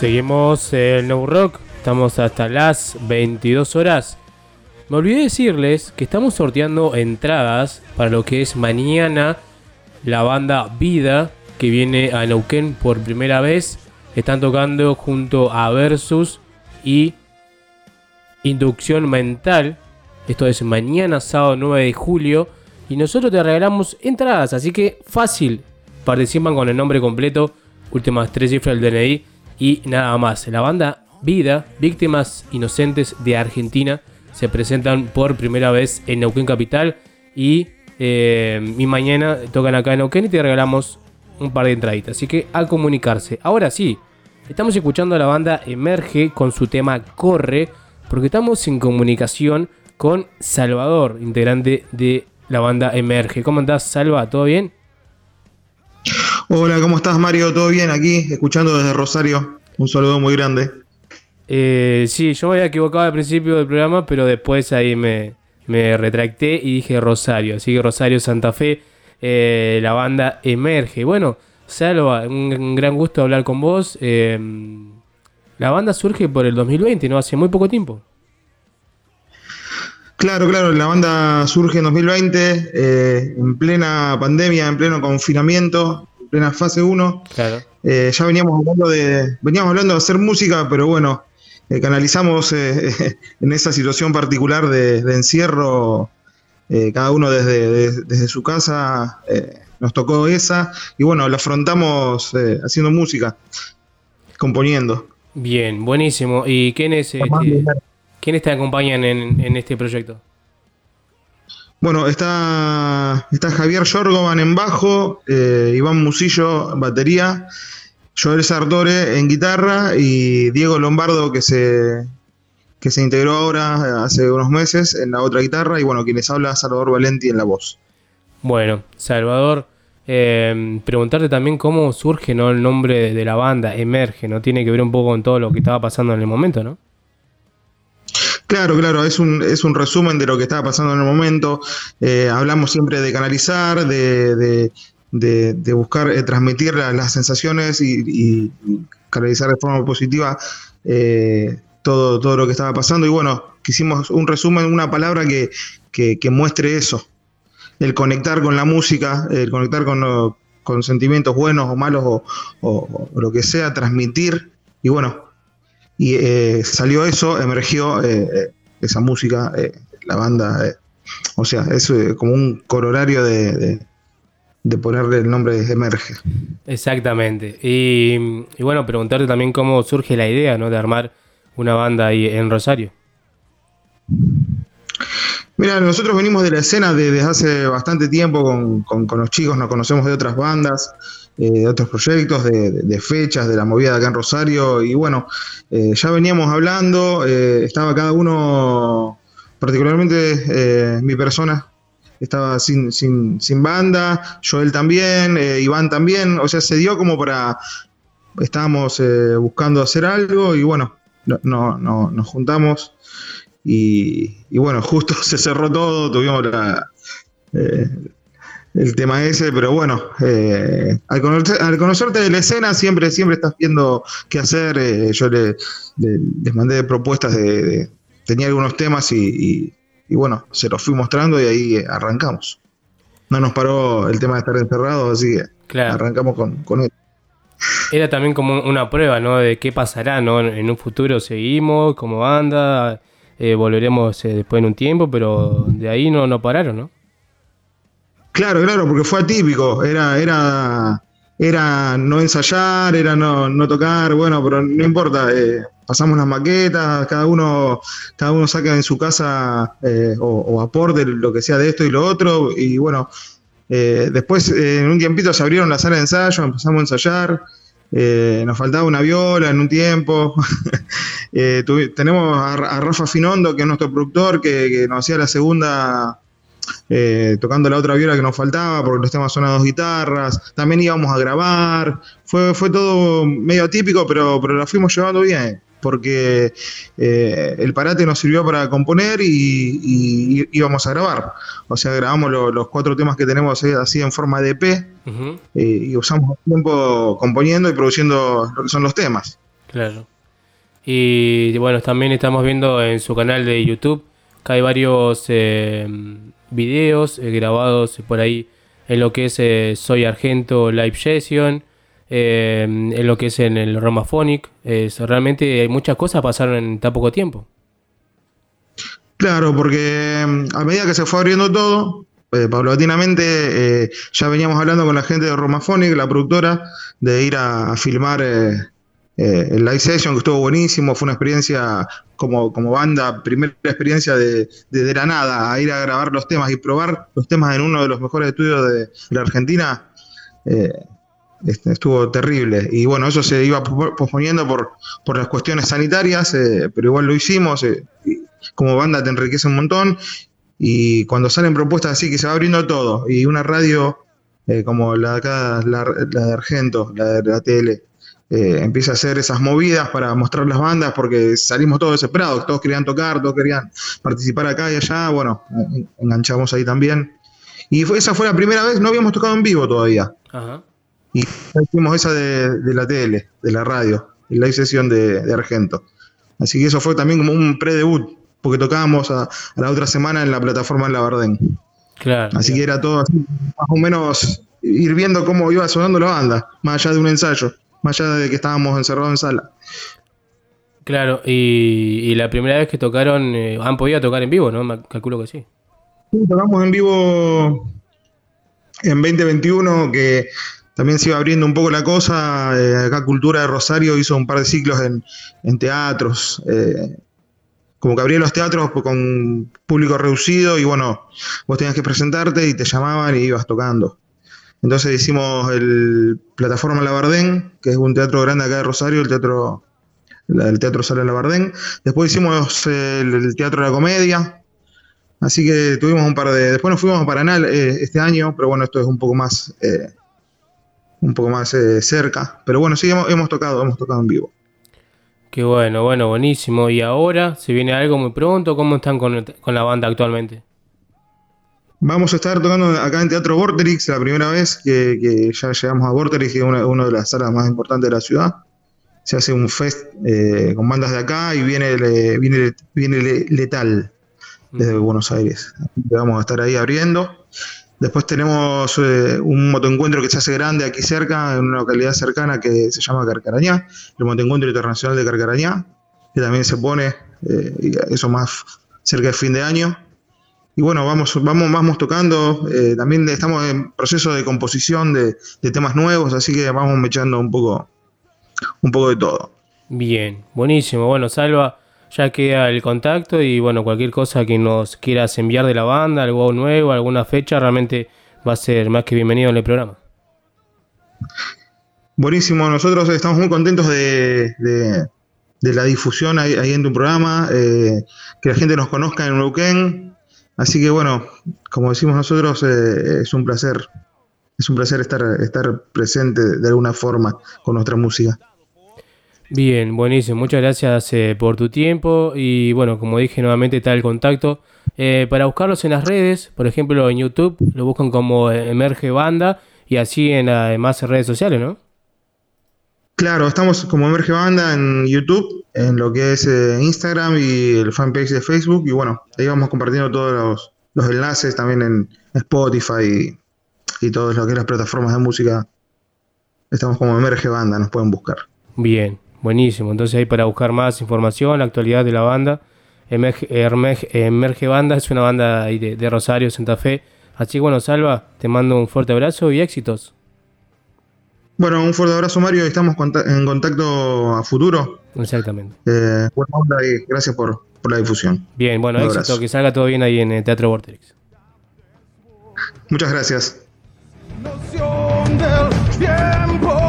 S10: Seguimos el No Rock, estamos hasta las 22 horas. Me olvidé decirles que estamos sorteando entradas para lo que es mañana la banda Vida que viene a Neuquén por primera vez. Están tocando junto a Versus y Inducción Mental. Esto es mañana, sábado 9 de julio. Y nosotros te regalamos entradas, así que fácil. Participan con el nombre completo, últimas tres cifras del DNI y nada más. La banda Vida, Víctimas Inocentes de Argentina, se presentan por primera vez en Neuquén Capital. Y, eh, mañana tocan acá en Neuquén y te regalamos un par de entraditas. Así que a comunicarse. Ahora sí, estamos escuchando a la banda Emerge con su tema Corre, porque estamos en comunicación con Salvador, integrante de la banda Emerge. ¿Cómo andás, Salva? ¿Todo bien?
S11: Hola, ¿cómo estás Mario? ¿Todo bien aquí? Escuchando desde Rosario. Un saludo muy grande.
S3: Eh, sí, yo me había equivocado al principio del programa, pero después ahí me, me retracté y dije Rosario. Así que Rosario Santa Fe, eh, la banda emerge. Bueno, Salva, un, un gran gusto hablar con vos. Eh, la banda surge por el 2020, ¿no? Hace muy poco tiempo.
S11: Claro, claro, la banda surge en 2020, eh, en plena pandemia, en pleno confinamiento, en plena fase 1.
S3: Claro.
S11: Eh, ya veníamos hablando de veníamos hablando de hacer música, pero bueno, eh, canalizamos eh, [laughs] en esa situación particular de, de encierro, cada uno desde, de- desde su casa, nos tocó esa, y bueno, la afrontamos haciendo música, componiendo.
S3: Bien, buenísimo. ¿Y quiénes, este, quiénes te acompañan en, en este proyecto?
S11: Bueno, está, está Javier Yorgovan en bajo, eh, Iván Musillo batería, Joel Sartore en guitarra y Diego Lombardo que se, que se integró ahora hace unos meses en la otra guitarra y bueno, quienes habla Salvador Valenti en la voz.
S3: Bueno, Salvador, eh, preguntarte también cómo surge ¿no? el nombre de la banda, Emerge, ¿no? Tiene que ver un poco con todo lo que estaba pasando en el momento, ¿no?
S11: Claro, claro, es un, es un resumen de lo que estaba pasando en el momento. Eh, hablamos siempre de canalizar, de, de, de- buscar eh, transmitir la- las sensaciones y, canalizar de forma positiva eh, todo, todo lo que estaba pasando. Y bueno, quisimos un resumen, una palabra que, que- muestre eso. El conectar con la música, el conectar con, con sentimientos buenos o malos o- o lo que sea, transmitir. Y bueno, y eh, salió eso, emergió eh, eh, esa música, eh, la banda, o sea, es como un corolario de, de- de ponerle el nombre de Emerge.
S3: Exactamente. Y, y bueno, preguntarte también cómo surge la idea, ¿no? De armar una banda ahí en Rosario.
S11: Mira, nosotros venimos de la escena de- desde hace bastante tiempo con, con- con los chicos, nos conocemos de otras bandas, eh, de otros proyectos, de, fechas, de la movida de acá en Rosario, y bueno, eh, ya veníamos hablando, eh, estaba cada uno, particularmente mi persona, estaba sin, sin, sin banda, Joel también, Iván también, o sea, se dio como para, estábamos buscando hacer algo y bueno, no, no, no- nos juntamos y, bueno, [laughs] justo se cerró todo, tuvimos la, el tema ese, pero bueno, eh, al, conocer- al conocerte de la escena siempre, siempre estás viendo qué hacer. eh, yo le- le- les mandé propuestas de, de- tenía algunos temas y, y- y bueno, se los fui mostrando y ahí eh, arrancamos. No nos paró el tema de estar encerrados, así que
S3: Claro.
S11: arrancamos con, con él.
S3: Era también como una prueba, ¿no? De qué pasará, ¿no? En un futuro seguimos como banda, eh, volveremos después en un tiempo, pero de ahí no, no pararon, ¿no?
S11: Claro, claro, porque fue atípico, era, era, era no ensayar, era no, no tocar, bueno, pero no importa, eh, pasamos las maquetas, cada uno, cada uno saca en su casa eh, o, aporte lo que sea de esto y lo otro, y bueno, eh, después en un tiempito se abrieron la sala de ensayo, empezamos a ensayar, nos faltaba una viola en un tiempo, [laughs] Eh, tenemos a, a Rafa Finondo, que es nuestro productor, que, que nos hacía la segunda eh, tocando la otra viola que nos faltaba, porque los temas son a dos guitarras, también íbamos a grabar, fue, fue todo medio atípico, pero, pero la fuimos llevando bien, porque eh, el parate nos sirvió para componer y, y- y íbamos a grabar. O sea, grabamos lo- los cuatro temas que tenemos así en forma de EP
S3: Ujú,
S11: eh, y usamos tiempo componiendo y produciendo lo que son los temas.
S3: Claro. Y bueno, también estamos viendo en su canal de YouTube que hay varios eh, videos eh, grabados por ahí en lo que es eh, Soy Argento Live Session, eh, en lo que es en el Romaphonic. Realmente hay muchas cosas pasaron en tan poco tiempo.
S11: Claro, porque mm, a medida que se fue abriendo todo, paulatinamente ya veníamos hablando con la gente de Romaphonic, la productora, de ir a, filmar el live session, que estuvo buenísimo, fue una experiencia como, banda, primera experiencia de, de, la nada, a ir a grabar los temas y probar los temas en uno de los mejores estudios de, la Argentina. eh, este, estuvo terrible. Y bueno, eso se iba pospo- posponiendo por, por las cuestiones sanitarias, eh, pero igual lo hicimos. eh, como banda te enriquece un montón. Y cuando salen propuestas así que se va abriendo todo, y una radio como la de acá, la, la de Argento, la de la tele, eh, empieza a hacer esas movidas para mostrar las bandas, porque salimos todos desesperados, todos querían tocar, todos querían participar acá y allá, bueno, en- enganchamos ahí también. Y fue, esa fue la primera vez, no habíamos tocado en vivo todavía.
S3: Ajá.
S11: Y hicimos esa de, de la tele, de la radio, en la sesión de, de Argento. Así que eso fue también como un pre-debut, porque tocábamos a, a la otra semana en la plataforma en La Bardén.
S3: Claro.
S11: Así que era todo así, más o menos ir viendo cómo iba sonando la banda, más allá de un ensayo, más allá de que estábamos encerrados en sala.
S3: Claro, y, y la primera vez que tocaron, eh, han podido tocar en vivo, ¿no? Me calculo que sí.
S11: Sí, Tocamos en vivo en 2021, que también se iba abriendo un poco la cosa. eh, acá Cultura de Rosario hizo un par de ciclos en, en teatros. eh, como que abría los teatros con público reducido y bueno, vos tenías que presentarte y te llamaban y ibas tocando. Entonces hicimos el Plataforma Labardén, que es un teatro grande acá de Rosario, el teatro, el teatro Sala Labardén. Después hicimos el, Teatro de la Comedia, Así que tuvimos un par de. Después nos fuimos a Paraná eh, este año, pero bueno, esto es un poco más. eh, un poco más eh, cerca. Pero bueno, sí, hemos, hemos tocado, hemos tocado en vivo.
S3: Qué bueno, bueno, buenísimo. ¿Y ahora se viene algo muy pronto? ¿Cómo están con, con la banda actualmente?
S11: Vamos a estar tocando acá en Teatro Vorterix, la primera vez que, que ya llegamos a Vorterix, que es una, una de las salas más importantes de la ciudad. Se hace un fest eh, con bandas de acá y viene, le- viene, viene Le- Letal desde Buenos Aires. Vamos a estar ahí abriendo. Después tenemos eh, un motoencuentro que se hace grande aquí cerca, en una localidad cercana que se llama Carcarañá, el Motoencuentro Internacional de Carcarañá, que también se pone, eh, eso más cerca del fin de año. Y bueno, vamos, vamos, vamos tocando, eh, también estamos en proceso de composición de, de temas nuevos, así que vamos mechando un poco, un poco de todo.
S3: Bien, buenísimo. Bueno, Salva, ya queda el contacto y bueno, cualquier cosa que nos quieras enviar de la banda, algo nuevo, alguna fecha, realmente va a ser más que bienvenido en el programa.
S11: Buenísimo, nosotros estamos muy contentos de, de- de la difusión ahí, ahí en tu programa, eh, que la gente nos conozca en Neuquén. Así que bueno, como decimos nosotros, eh, es un placer, es un placer estar, estar presente de alguna forma con nuestra música.
S3: Bien, buenísimo. Muchas gracias eh, por tu tiempo. Y bueno, como dije nuevamente, está el contacto. Eh, para buscarlos en las redes, por ejemplo en YouTube, lo buscan como Emerge Banda y así en las demás redes sociales, ¿no?
S11: Claro, estamos como Emerge Banda en YouTube, en lo que es eh, Instagram y el fanpage de Facebook. Y bueno, ahí vamos compartiendo todos los, los enlaces también en Spotify y, y las plataformas de música. Estamos como Emerge Banda, nos pueden buscar.
S3: Bien, buenísimo. Entonces ahí para buscar más información, la actualidad de la banda. Emerge, Emerge- Emerge Banda es una banda de Rosario, Santa Fe. Así que bueno, Salva, te mando un fuerte abrazo y éxitos.
S11: Bueno, un fuerte abrazo, Mario. y Estamos en contacto a futuro.
S3: Exactamente.
S11: Eh, buena onda y gracias por, por la difusión.
S3: Bien, bueno,
S11: Un
S3: éxito,
S11: abrazo.
S3: que salga todo bien ahí en el Teatro Vortex.
S11: Muchas gracias.
S9: del tiempo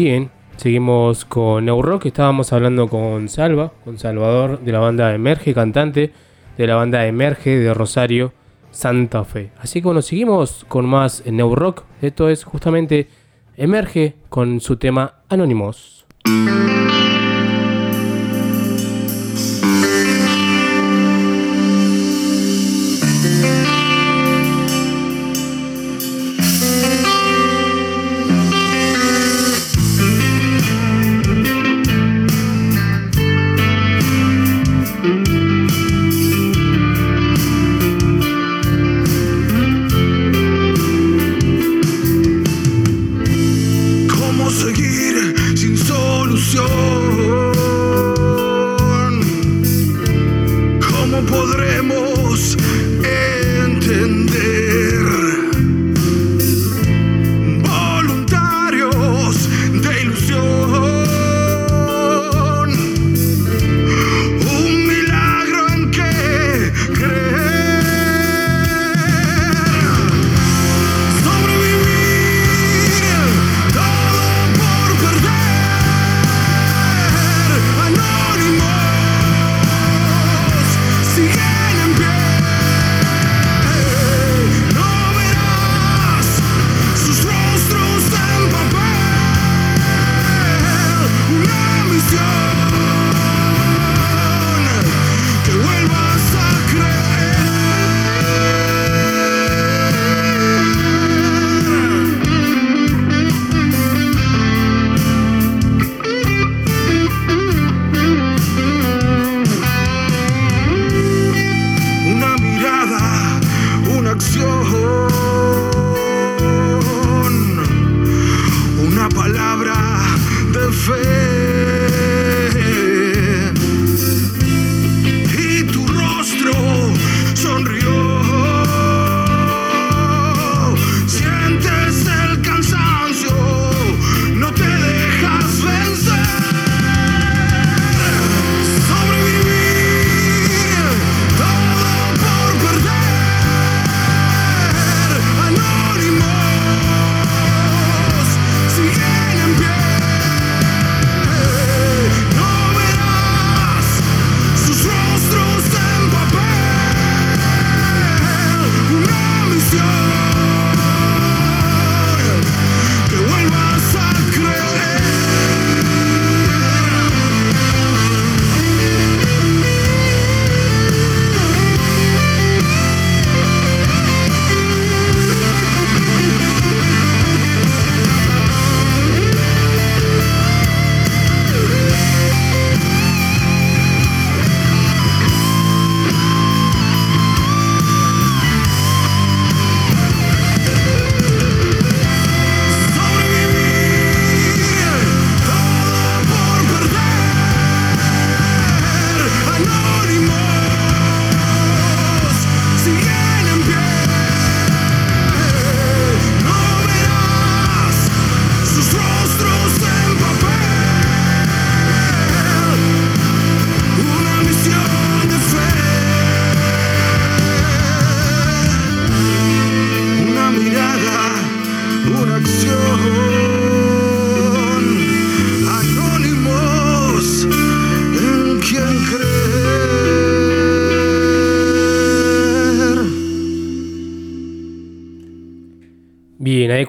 S3: Bien, seguimos con Neurock. Estábamos hablando con Salva, con Salvador de la banda Emerge, cantante de la banda Emerge de Rosario, Santa Fe. Así que bueno, seguimos con más Neurock. Esto es justamente Emerge con su tema Anónimos.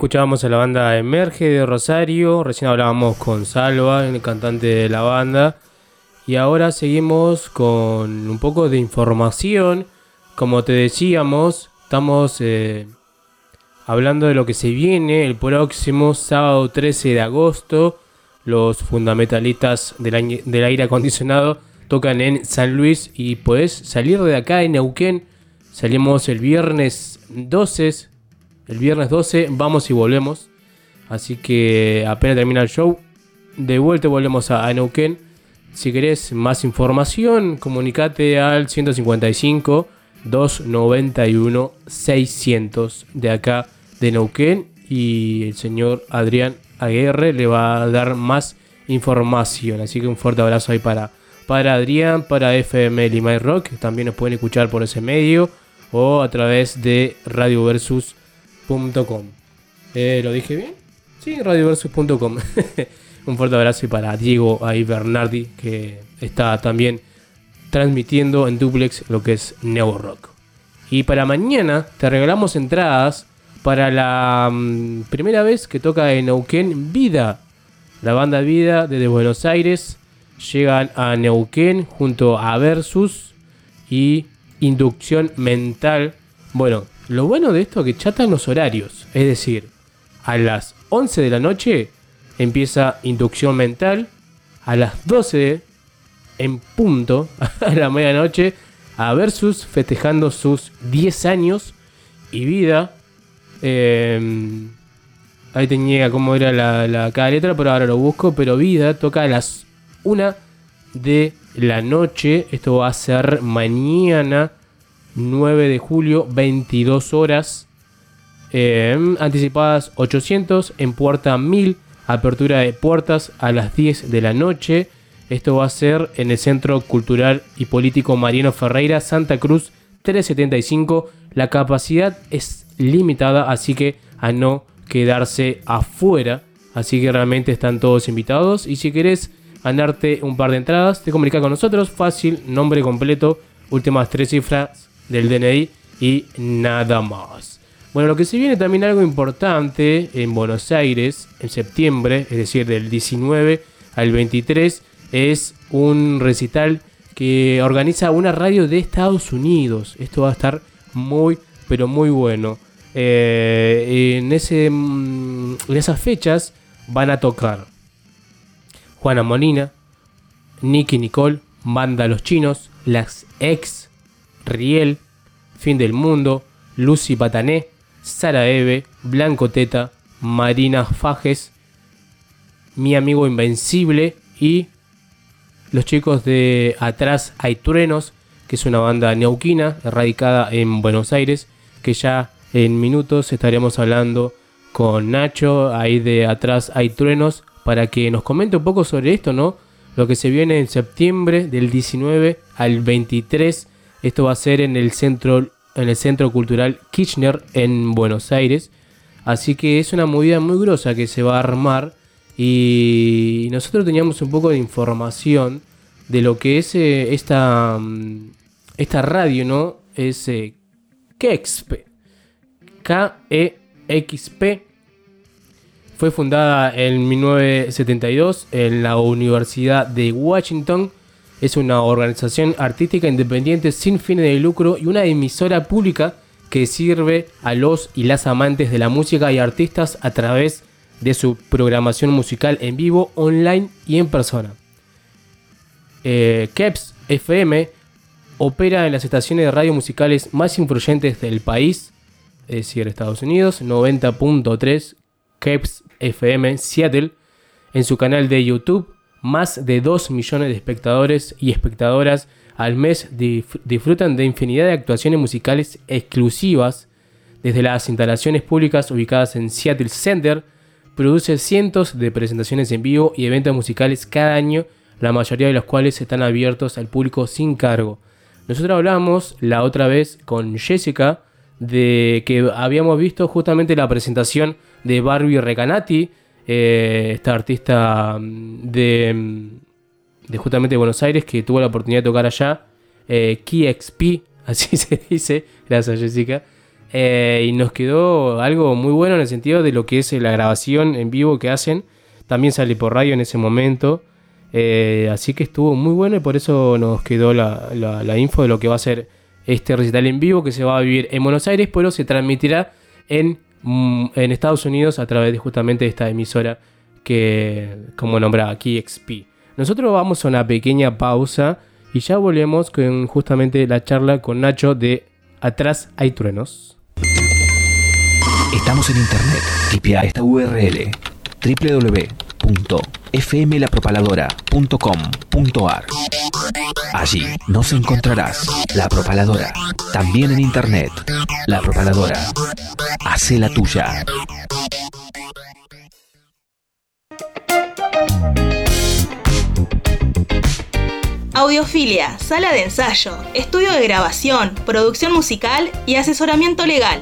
S3: Escuchábamos a la banda Emerge de Rosario. Recién hablábamos con Salva, el cantante de la banda. Y ahora seguimos con un poco de información. Como te decíamos, estamos eh, hablando de lo que se viene el próximo sábado 13 de agosto. Los fundamentalistas del, del aire acondicionado tocan en San Luis y puedes salir de acá en Neuquén. Salimos el viernes 12. El viernes 12 vamos y volvemos. Así que apenas termina el show, de vuelta volvemos a, a Neuquén. Si querés más información, comunicate al 155 291 600 de acá de Neuquén y el señor Adrián Aguirre le va a dar más información. Así que un fuerte abrazo ahí para, para Adrián, para FM Lima y Rock. También nos pueden escuchar por ese medio o a través de radioversus.com. Eh, ¿Lo dije bien? Sí, radioversus.com. [laughs] un fuerte abrazo para Diego ahí Bernardi que está también transmitiendo en duplex lo que es Neo Rock. Y para mañana te regalamos entradas para la mm, primera vez que toca en Neuquén Vida. La banda Vida desde Buenos Aires llegan a Neuquén junto a Versus y Inducción Mental. Bueno, lo bueno de esto es que chatan los horarios. Es decir, a las 11 de la noche empieza Inducción Mental. A las 12 en punto, [laughs] a la medianoche, a Versus festejando sus 10 años y vida. Eh, ahí tenía cómo era la, la cada letra, pero ahora lo busco. Pero vida toca a las 1 de la noche. Esto va a ser mañana, 9 de julio, 22 horas. Eh, anticipadas 800, en puerta 1000, apertura de puertas a las 10 de la noche. Esto va a ser en el Centro Cultural y Político Mariano Ferreira, Santa Cruz 375. La capacidad es limitada, así que a no quedarse afuera. Así que realmente están todos invitados. Y si querés ganarte un par de entradas, te comunicas con nosotros. Fácil, nombre completo, últimas tres cifras del DNI y nada más. Bueno, lo que se viene también algo importante en Buenos Aires en septiembre, es decir, del 19 al 23, es un recital que organiza una radio de Estados Unidos. Esto va a estar muy, pero muy bueno. Eh, en, ese, mm, en esas fechas van a tocar Juana Molina, Nicky Nicole, Banda Los Chinos, Las Ex, Riel, Fin del Mundo, Lucy Patané, Sara Eve, Blanco Teta, Marina Fajes, Mi Amigo Invencible y los chicos de Atrás hay truenos, que es una banda neuquina radicada en Buenos Aires, que ya en minutos estaremos hablando con Nacho, ahí de Atrás hay truenos, para que nos comente un poco sobre esto, ¿no? Lo que se viene en septiembre del 19 al 23, esto va a ser en el centro, en el centro cultural Kirchner en Buenos Aires, así que es una movida muy grosa que se va a armar y nosotros teníamos un poco de información de lo que es eh, esta, mm, esta radio, ¿no? Es eh, KEXP. K-E-X-P. Fue fundada en 1972 en la Universidad de Washington. Es una organización artística independiente sin fines de lucro y una emisora pública que sirve a los y las amantes de la música y artistas a través de su programación musical en vivo, online y en persona. Eh, KEPS FM opera en las estaciones de radio musicales más influyentes del país, es decir, Estados Unidos, 90.3 KEPS FM Seattle, en su canal de YouTube, más de 2 millones de espectadores y espectadoras al mes disfrutan de infinidad de actuaciones musicales exclusivas desde las instalaciones públicas ubicadas en Seattle Center, produce cientos de presentaciones en vivo y eventos musicales cada año, la mayoría de los cuales están abiertos al público sin cargo. Nosotros hablamos la otra vez con Jessica de que habíamos visto justamente la presentación de Barbie Recanati, eh, esta artista mm, de, mm, de justamente Buenos Aires que tuvo la oportunidad de tocar allá, eh, KeyXP, [laughs] así se dice, gracias Jessica. Eh, y nos quedó algo muy bueno en el sentido de lo que es la grabación en vivo que hacen. También sale por radio en ese momento. Eh, así que estuvo muy bueno y por eso nos quedó la, la- la info de lo que va a ser este recital en vivo que se va a vivir en Buenos Aires, pero se transmitirá en, en Estados Unidos a través de justamente esta emisora que, como nombraba aquí, XP. Nosotros vamos a una pequeña pausa y ya volvemos con justamente la charla con Nacho de Atrás hay truenos.
S1: Estamos en internet. Tipea esta URL www.fmlapropaladora.com.ar Allí nos encontrarás La Propaladora, también en internet. La Propaladora. Hace la tuya.
S2: Audiofilia, sala de ensayo, estudio de grabación, producción musical y asesoramiento legal.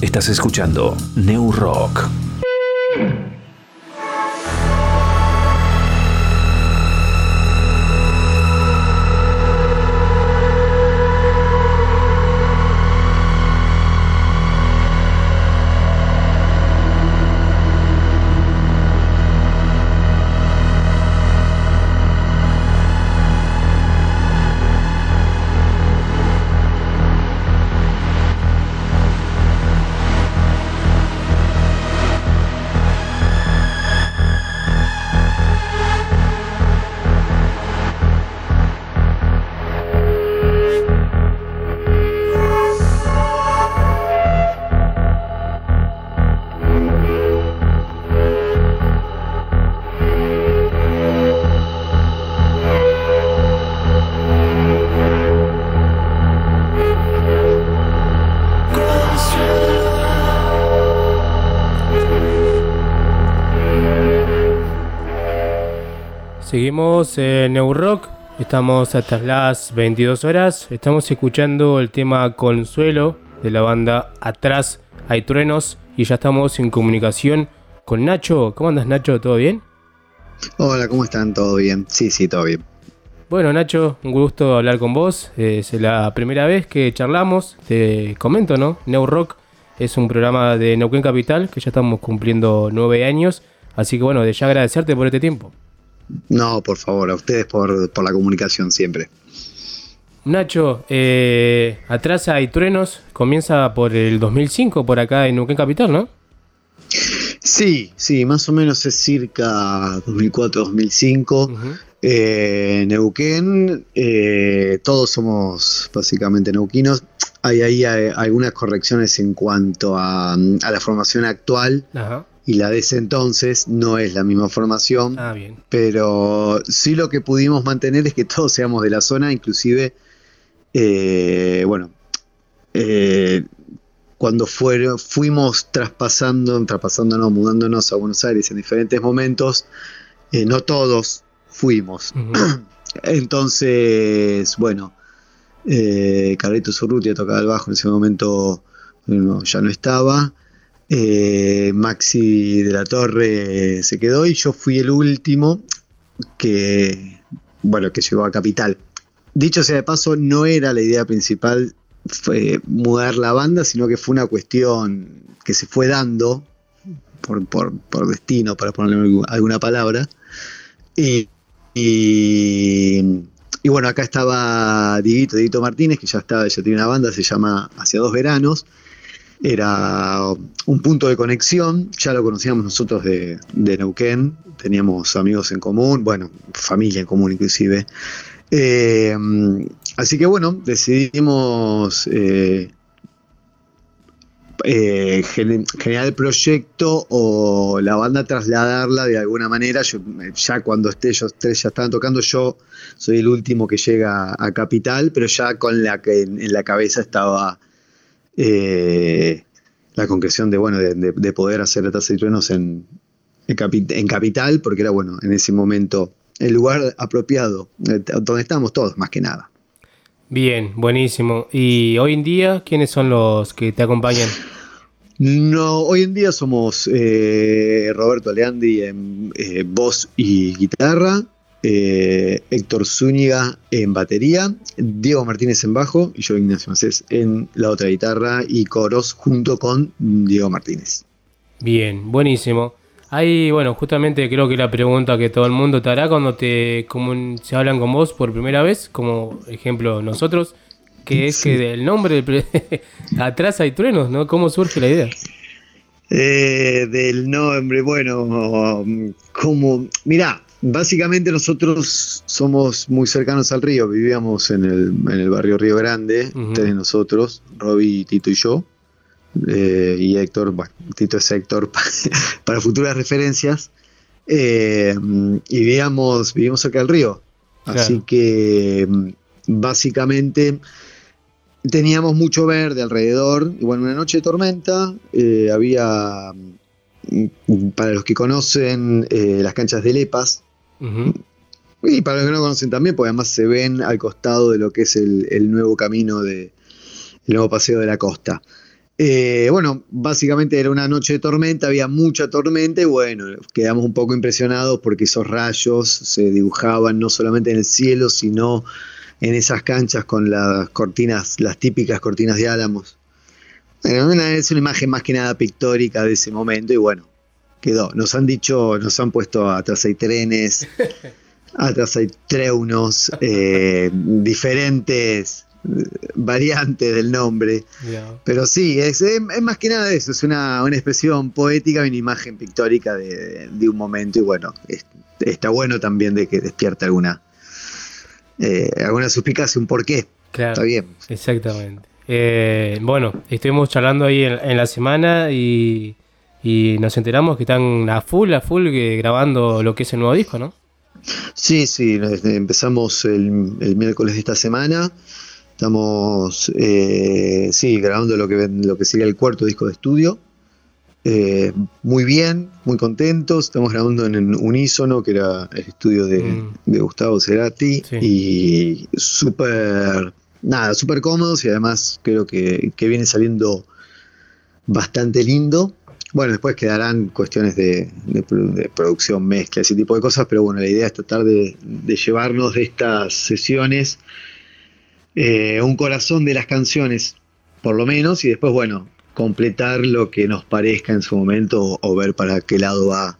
S1: Estás escuchando New Rock.
S3: Seguimos en Neurock, estamos hasta las 22 horas, estamos escuchando el tema Consuelo de la banda Atrás hay truenos y ya estamos en comunicación con Nacho. ¿Cómo andas Nacho? ¿Todo bien?
S12: Hola, ¿cómo están? ¿Todo bien? Sí, sí, todo bien.
S3: Bueno Nacho, un gusto hablar con vos. Es la primera vez que charlamos. Te comento, ¿no? Neurock es un programa de Neuquén Capital que ya estamos cumpliendo nueve años. Así que bueno, de ya agradecerte por este tiempo.
S12: No, por favor, a ustedes por, por la comunicación siempre.
S3: Nacho, eh, Atrás hay truenos, comienza por el 2005 por acá en Neuquén Capital, ¿no?
S12: Sí, sí, más o menos es circa 2004-2005. Eh, Neuquén, eh, todos somos básicamente neuquinos. Hay ahí eh, algunas correcciones en cuanto a, a la formación actual.
S3: Ajá.
S12: Y la de ese entonces no es la misma formación,
S3: Ah, bien.
S12: pero sí lo que pudimos mantener es que [laughs] todos seamos de la zona, inclusive, eh, bueno, eh, cuando fueron, fuimos traspasando, traspasándonos, mudándonos a Buenos Aires en diferentes momentos, eh, no todos fuimos. [clears throat] Entonces, bueno, eh, Carlitos Urrutia tocaba el bajo en ese momento, ya no estaba. Eh, Maxi de la Torre se quedó y yo fui el último que, bueno, que llegó a Capital. Dicho sea de paso, no era la idea principal fue mudar la banda, sino que fue una cuestión que se fue dando por, por- por destino, para ponerle algu- alguna palabra. Y, y- y bueno, acá estaba Dieguito Martínez, que ya estaba, ya tiene una banda, se llama Hacia dos veranos. Era un punto de conexión, ya lo conocíamos nosotros de, de Neuquén, teníamos amigos en común, bueno, familia en común inclusive. Eh, así que bueno, decidimos eh, eh, gen- generar el proyecto o la banda trasladarla de alguna manera. Eh, ya cuando esté, ellos tres ya estaban tocando, yo soy el último que llega a Capital, pero ya con la que en la cabeza estaba eh, la concreción de bueno de, de- de poder hacer la taza y truenos en, en, capi- en Capital, porque era bueno en ese momento el lugar apropiado, eh, donde estamos todos, más que nada.
S3: Bien, buenísimo. ¿Y hoy en día quiénes son los que te acompañan? [laughs]
S12: No, hoy en día somos eh, Roberto Aleandi en voz y guitarra, eh, Héctor Zúñiga en batería, Diego Martínez en bajo y yo Ignacio Macés en la otra guitarra y coros junto con Diego Martínez.
S3: Bien, buenísimo. Ahí, bueno, justamente creo que la pregunta que todo el mundo te hará cuando te se hablan con vos por primera vez, como ejemplo nosotros, que es que del nombre [laughs] atrás hay truenos, ¿no? ¿Cómo surge la idea?
S12: Eh, del nombre, bueno, como, mirá, básicamente nosotros somos muy cercanos al río, vivíamos en el, en el barrio Río Grande, tres de nosotros, Roby, Tito y yo, eh, y Héctor, bueno, Tito es Héctor pa- [laughs] para futuras referencias, eh, y vivíamos, vivíamos cerca del río, así que mm, básicamente teníamos mucho verde alrededor. Y bueno, una noche de tormenta eh, había, mm, para los que conocen, eh, las canchas de Lepas. Y para los que no conocen también, porque además se ven al costado de lo que es el, nuevo camino de el nuevo paseo de la costa. Eh, bueno, básicamente era una noche de tormenta, había mucha tormenta y bueno, quedamos un poco impresionados porque esos rayos se dibujaban no solamente en el cielo, sino en esas canchas con las cortinas, las típicas cortinas de álamos. Es una imagen más que nada pictórica de ese momento y bueno, quedó. Nos han dicho, nos han puesto atrás hay trenes, [laughs] atrás hay treunos, eh, diferentes eh, variantes del nombre. Pero sí, es, es- es más que nada eso, es una, una expresión poética y una imagen pictórica de, de un momento y bueno, es- está bueno también de que despierte alguna, eh, alguna suspicacia, un porqué.
S3: Claro.
S12: Está bien.
S3: Exactamente. Eh, bueno, estuvimos charlando ahí en, en la semana y, y nos enteramos que están a full, a full eh, grabando lo que es el nuevo disco, ¿no?
S12: Sí, sí, desde- empezamos el, el miércoles de esta semana. Estamos, eh, sí, grabando lo que, lo que sería el cuarto disco de estudio. eh, muy bien, muy contentos. Estamos grabando en Unísono, que era el estudio de,
S3: Mm.
S12: de Gustavo Cerati, y súper, nada, súper cómodos y además creo que, que viene saliendo bastante lindo. Bueno, después quedarán cuestiones de, de produ- de producción, mezcla, ese tipo de cosas, pero bueno, la idea es tratar de, llevarnos de estas sesiones eh, un corazón de las canciones, por lo menos, y después, bueno, completar lo que nos parezca en su momento o, ver para qué lado va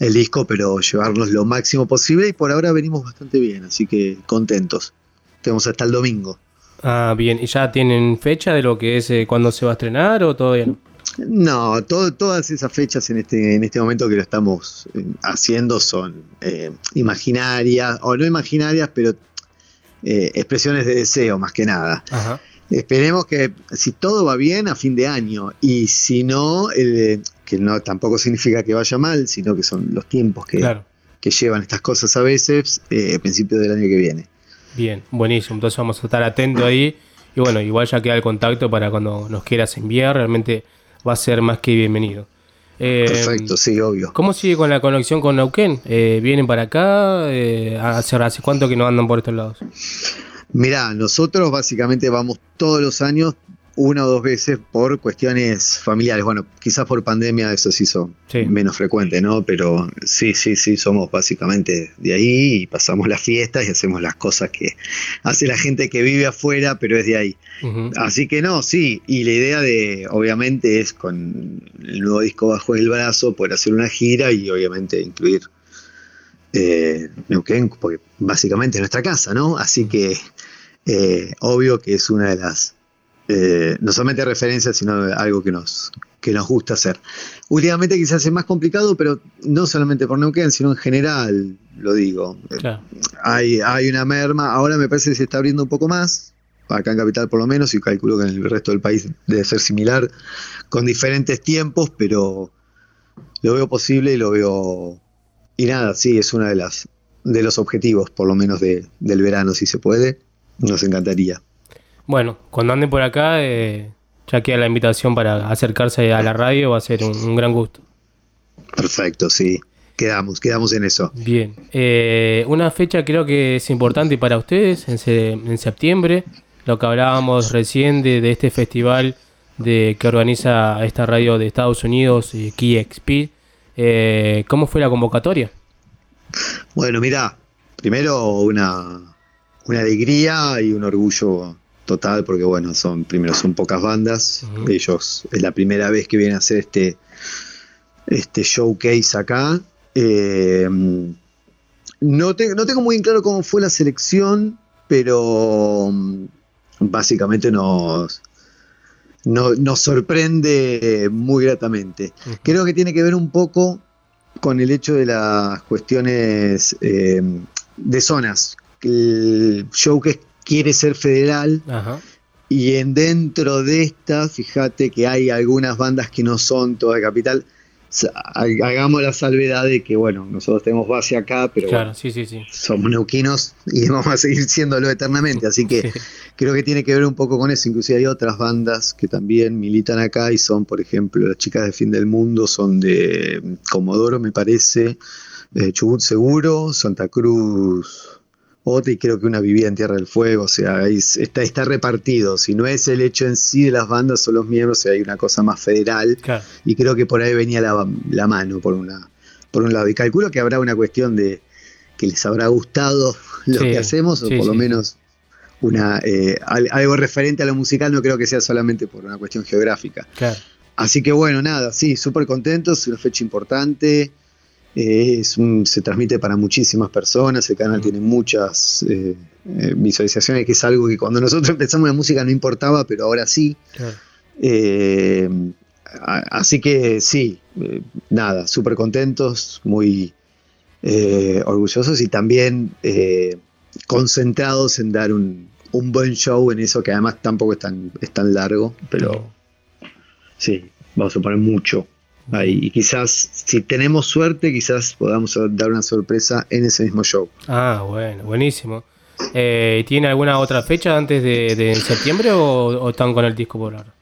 S12: el disco, pero llevarnos lo máximo posible y por ahora venimos bastante bien, así que contentos. Tenemos hasta el domingo.
S3: Ah, bien. ¿Y ya tienen fecha de lo que es eh, cuándo se va a estrenar o todavía no?
S12: No, todo- todas esas fechas en este, en este momento que lo estamos eh, haciendo son eh, imaginarias, o no imaginarias, pero eh, expresiones de deseo más que nada.
S3: Ajá.
S12: Esperemos que si todo va bien a fin de año y si no, eh, que no tampoco significa que vaya mal, sino que son los tiempos que,
S3: Claro.
S12: que llevan estas cosas a veces, eh, a principio del año que viene.
S3: Bien, buenísimo. Entonces vamos a estar atentos ahí. Y bueno, igual ya queda el contacto para cuando nos quieras enviar. Realmente va a ser más que bienvenido. Eh,
S12: Perfecto, sí, obvio.
S3: ¿Cómo sigue con la conexión con Neuquén? Eh, ¿Vienen para acá? Eh, ¿hace, ¿Hace cuánto que no andan por estos lados?
S12: Mirá, nosotros básicamente vamos todos los años una o dos veces por cuestiones familiares. Bueno, quizás por pandemia eso sí son menos frecuente, ¿no? Pero sí, sí, sí, somos básicamente de ahí y pasamos las fiestas y hacemos las cosas que hace la gente que vive afuera, pero es de ahí. Así que no, sí, y la idea de, obviamente, es con el nuevo disco bajo el brazo, poder hacer una gira y obviamente incluir eh, Neuquén, porque básicamente es nuestra casa, ¿no? Así que eh, obvio que es una de las, eh, no solamente referencias, sino algo que nos, que nos gusta hacer. Últimamente quizás es más complicado, pero no solamente por Neuquén, sino en general, lo digo.
S3: Claro.
S12: Hay, hay una merma, ahora me parece que se está abriendo un poco más, acá en Capital por lo menos, y calculo que en el resto del país debe ser similar, con diferentes tiempos, pero lo veo posible y lo veo... Y nada, sí, es una de las de los objetivos, por lo menos de- del verano, si se puede, nos encantaría.
S3: Bueno, cuando anden por acá, eh, ya queda la invitación para acercarse a la radio. Va a ser un, un gran gusto.
S12: Perfecto, sí. Quedamos, quedamos en eso.
S3: Bien. Eh, una fecha creo que es importante para ustedes en, se- en septiembre. Lo que hablábamos recién de, de este festival de que organiza esta radio de Estados Unidos, eh, KXP. Eh, ¿Cómo fue la convocatoria?
S12: Bueno, mira, primero una, una alegría y un orgullo total, porque bueno, son primero son pocas bandas. Ellos es la primera vez que vienen a hacer este, este showcase acá. Eh, no, te- no tengo muy en claro cómo fue la selección, pero mm, básicamente nos, no- nos sorprende muy gratamente. Creo que tiene que ver un poco con el hecho de las cuestiones eh, de zonas. El show que quiere ser federal
S3: Ajá.
S12: y en dentro de estas, fíjate que hay algunas bandas que no son toda de capital. Hagamos la salvedad de que, bueno, nosotros tenemos base acá, pero
S3: Claro,
S12: bueno,
S3: sí, sí, sí.
S12: somos neuquinos y [laughs] vamos a seguir siéndolo eternamente. Así que creo que tiene que ver un poco con eso. Inclusive hay otras bandas que también militan acá y son, por ejemplo, las chicas de Fin del Mundo, son de mm, Comodoro, me parece, de Chubut Seguro, Santa Cruz. Otra y creo que una vivía en Tierra del Fuego, o sea, está, está repartido. Si no es el hecho en sí de las bandas, son los miembros, o sea, hay una cosa más federal.
S3: Claro.
S12: Y creo que por ahí venía la, la mano, por, una, por un lado. Y calculo que habrá una cuestión de que les habrá gustado lo
S3: Sí,
S12: que hacemos, o
S3: sí,
S12: por lo
S3: sí.
S12: menos una eh, al- algo referente a lo musical, no creo que sea solamente por una cuestión geográfica.
S3: Claro.
S12: Así que bueno, nada, sí, súper contentos, una fecha importante, eh, es un- se transmite para muchísimas personas, el canal tiene muchas eh, eh, visualizaciones, que es algo que cuando nosotros [laughs] empezamos la música no importaba, pero ahora sí.
S3: Claro.
S12: Eh, a- así que sí, nada, súper contentos, muy orgullosos y también concentrados en dar un, un buen show en eso, que además tampoco es tan, es tan largo, pero sí, vamos a poner mucho ahí. Y quizás, si tenemos suerte, quizás podamos dar una sorpresa en ese mismo show.
S3: Ah, bueno, buenísimo. Eh, ¿Tiene alguna otra fecha antes de, de septiembre o, o están con el disco por ahora?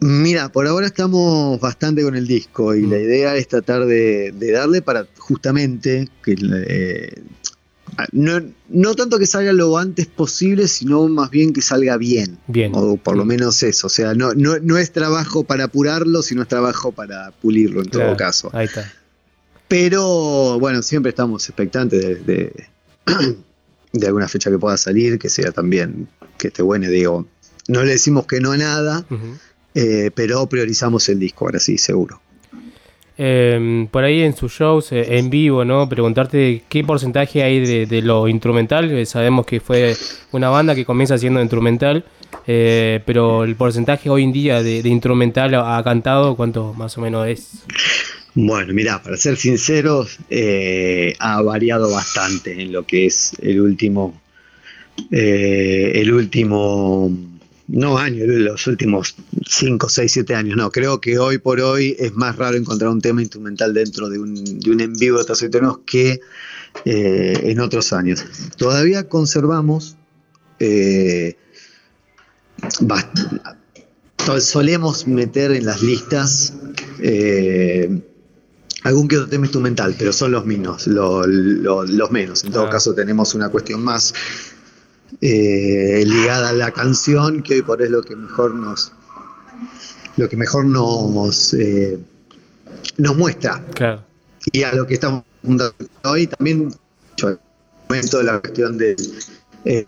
S12: Mira, por ahora estamos bastante con el disco y la idea es tratar de, de darle para justamente que eh, no, no tanto que salga lo antes posible, sino más bien que salga bien.
S3: Bien.
S12: O por lo menos eso. O sea, no, no, no es trabajo para apurarlo, sino es trabajo para pulirlo en
S3: Claro,
S12: todo caso.
S3: Ahí está.
S12: Pero bueno, siempre estamos expectantes de, de, [clears throat] de alguna fecha que pueda salir, que sea también, que esté buena, digo. No le decimos que no a nada, eh, pero priorizamos el disco, ahora sí, seguro.
S3: Eh, por ahí en sus shows eh, en vivo, ¿no? Preguntarte qué porcentaje hay de, lo instrumental. Sabemos que fue una banda que comienza siendo instrumental, eh, pero el porcentaje hoy en día de, instrumental a, cantado, ¿cuánto más o menos es?
S12: Bueno, mirá, para ser sinceros, eh, ha variado bastante en lo que es el último, el último, no año, los últimos 5, 6, 7 años, no, creo que hoy por hoy es más raro encontrar un tema instrumental dentro de un, de un en vivo de Taciturnos que eh, en otros años. Todavía conservamos, eh, solemos meter en las listas eh, algún que otro tema instrumental, pero son los menos, lo- lo- los menos. En todo
S3: Ah.
S12: caso tenemos una cuestión más eh, ligada a la canción, que hoy por hoy es lo que mejor nos, lo que mejor nos, eh, nos muestra.
S3: Claro.
S12: Y a lo que estamos hoy también, yo, momento de la cuestión del eh,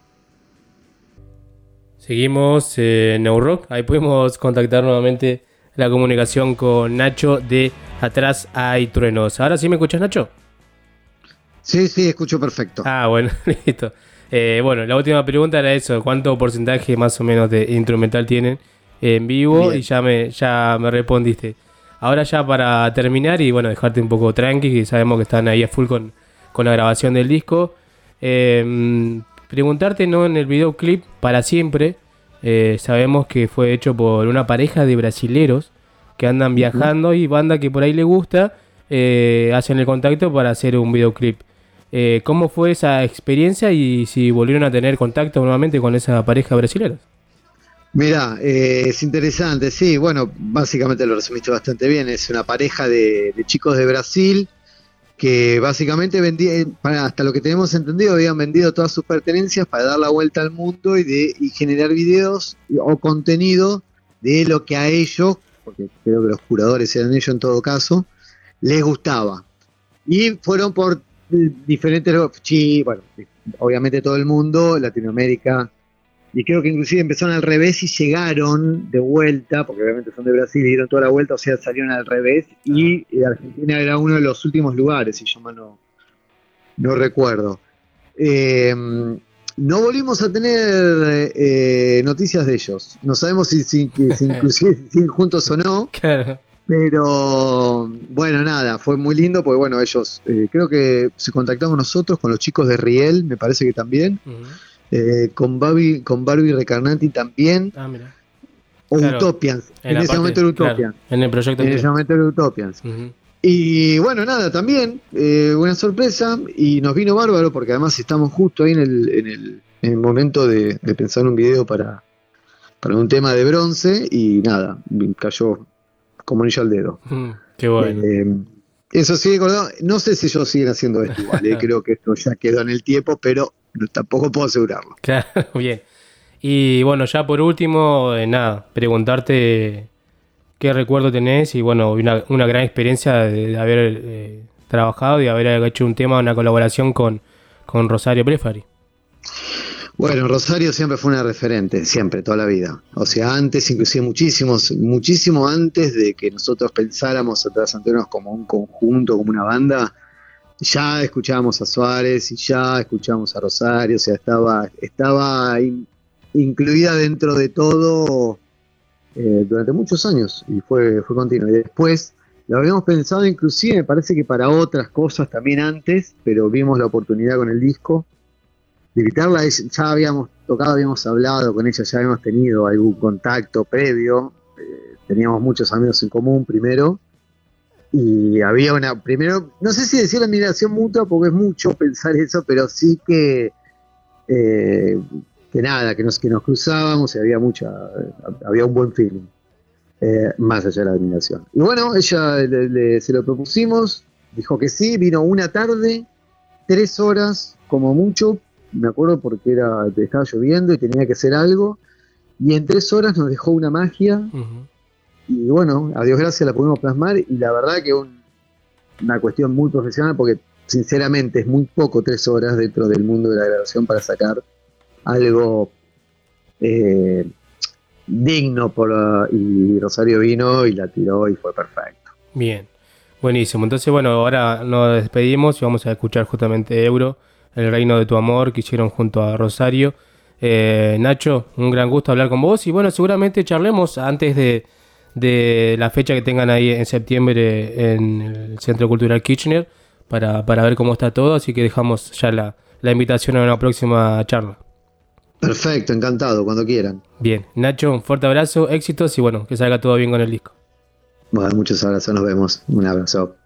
S3: Seguimos en Neurock. Ahí podemos contactar nuevamente la comunicación con Nacho de Atrás hay truenos. ¿Ahora sí me escuchas, Nacho?
S12: Sí, sí, escucho perfecto.
S3: Ah, bueno, [laughs] listo. Eh, bueno, la última pregunta era eso, ¿cuánto porcentaje más o menos de instrumental tienen en vivo?
S12: Bien.
S3: Y ya me, ya me respondiste. Ahora ya para terminar y bueno, dejarte un poco tranqui, que sabemos que están ahí a full con, con la grabación del disco. eh, preguntarte, ¿no? En el videoclip, para siempre, eh, sabemos que fue hecho por una pareja de brasileros que andan viajando y banda que por ahí le gusta, eh, hacen el contacto para hacer un videoclip. Eh, ¿Cómo fue esa experiencia y si volvieron a tener contacto nuevamente con esa pareja brasilera?
S12: Mira, eh, es interesante, sí, bueno, básicamente lo resumiste bastante bien, es una pareja de, chicos de Brasil que básicamente vendían, para, hasta lo que tenemos entendido, habían vendido todas sus pertenencias para dar la vuelta al mundo y, y generar videos o contenido de lo que a ellos, porque creo que los curadores eran ellos en todo caso, les gustaba. Y fueron por eh, diferentes, sí, bueno, obviamente todo el mundo, Latinoamérica, y creo que inclusive empezaron al revés y llegaron de vuelta, porque obviamente son de Brasil y dieron toda la vuelta, o sea, salieron al revés, y eh, Argentina era uno de los últimos lugares, si yo mal no, no recuerdo. Eh, no volvimos a tener eh, noticias de ellos. No sabemos si, si, si [laughs] inclusive si siguen juntos o no. Pero bueno, nada, fue muy lindo porque bueno, ellos eh, creo que se contactaron nosotros con los chicos de Riel, me parece que también. Eh, con Barbie, con Barbie Recarnati también.
S3: Ah, mira.
S12: O
S3: Claro,
S12: Utopians.
S3: en
S12: ese
S3: parte-
S12: momento era
S3: claro,
S12: Utopians.
S3: en el proyecto
S12: En ese momento era Utopians. Y bueno, nada, también eh, una sorpresa y nos vino bárbaro porque además estamos justo ahí en el, en el, en el momento de, de pensar un video para, para un tema de bronce y nada, cayó como anillo al dedo.
S3: Mm, Qué bueno.
S12: Eh, eso sí, acordado, no sé si ellos siguen haciendo esto igual, eh, [laughs] creo que esto ya quedó en el tiempo, pero tampoco puedo asegurarlo.
S3: Claro, [laughs] bien. Y bueno, ya por último, eh, nada, preguntarte qué recuerdo tenés y bueno, una, una gran experiencia de, haber trabajado y haber hecho un tema, una colaboración con, con Rosario Prefari.
S12: Bueno, Rosario siempre fue una referente, siempre, toda la vida. O sea, antes, inclusive muchísimos, muchísimo antes de que nosotros pensáramos atrás Antenos como un conjunto, como una banda, ya escuchábamos a Suárez y ya escuchábamos a Rosario, o sea, estaba, estaba in- incluida dentro de todo eh, durante muchos años y fue, fue continuo. Y después lo habíamos pensado inclusive, me parece que para otras cosas también antes, pero vimos la oportunidad con el disco de invitarla, ya habíamos tocado, habíamos hablado con ella, ya habíamos tenido algún contacto previo, eh, teníamos muchos amigos en común primero, y había una, primero, no sé si decir admiración mutua, porque es mucho pensar eso, pero sí que, eh, que nada, que nos, que nos cruzábamos y había mucha, había un buen feeling. eh, más allá de la admiración. Y bueno, ella se lo propusimos, dijo que sí, vino una tarde, tres horas como mucho, me acuerdo porque era, estaba lloviendo y tenía que hacer algo, y en tres horas nos dejó una magia, y bueno, a Dios gracias la pudimos plasmar, y la verdad que un- una cuestión muy profesional, porque sinceramente es muy poco tres horas dentro del mundo de la grabación para sacar algo eh, digno por y Rosario vino y la tiró y fue perfecto.
S3: Bien, buenísimo. Entonces, bueno, ahora nos despedimos y vamos a escuchar justamente Euro, El Reino de tu Amor, que hicieron junto a Rosario. Eh, Nacho, un gran gusto hablar con vos y bueno, seguramente charlemos antes de, de la fecha que tengan ahí en septiembre en el Centro Cultural Kitchener para, para ver cómo está todo, así que dejamos ya la, la invitación a una próxima charla.
S12: Perfecto, encantado, cuando quieran.
S3: Bien, Nacho, un fuerte abrazo, éxitos y bueno, que salga todo bien con el disco.
S12: Bueno, muchos abrazos, nos vemos. Un abrazo.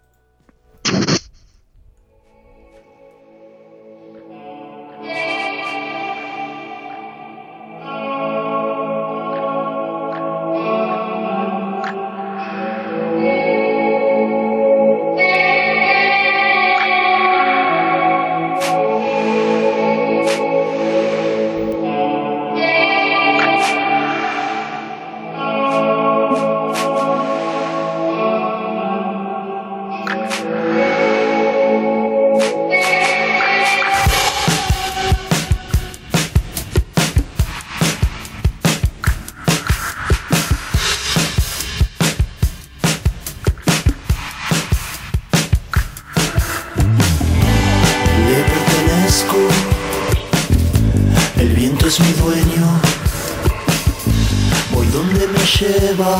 S13: Voy donde me lleva,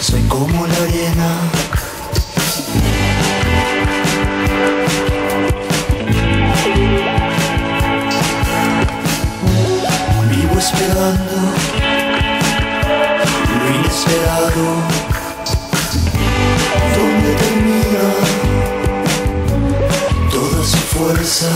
S13: soy como la arena. Vivo esperando lo inesperado, donde termina toda su fuerza.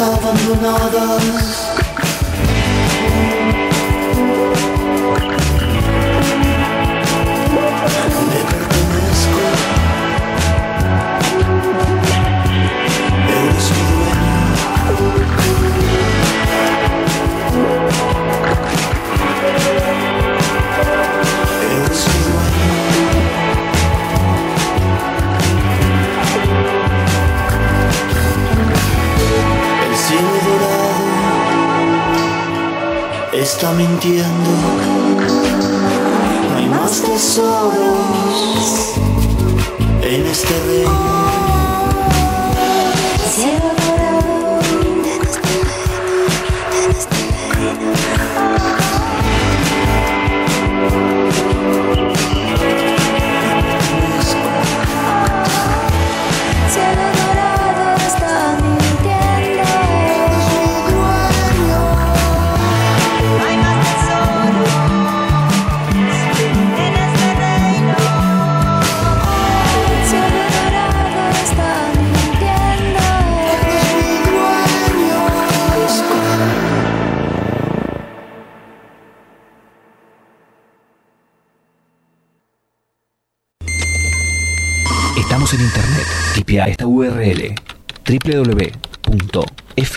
S13: of another está mintiendo. No hay más tesoros en este reino.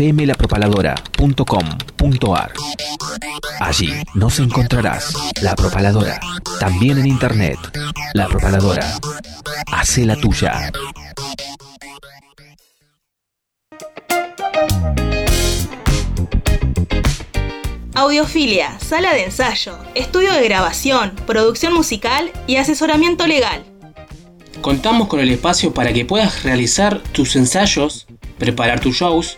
S1: fmlapropaladora.com.ar. Allí nos encontrarás La Propaladora, también en Internet. La Propaladora, hace la tuya.
S2: Audiofilia, sala de ensayo, estudio de grabación, producción musical y asesoramiento legal.
S3: Contamos con el espacio para que puedas realizar tus ensayos, preparar tus shows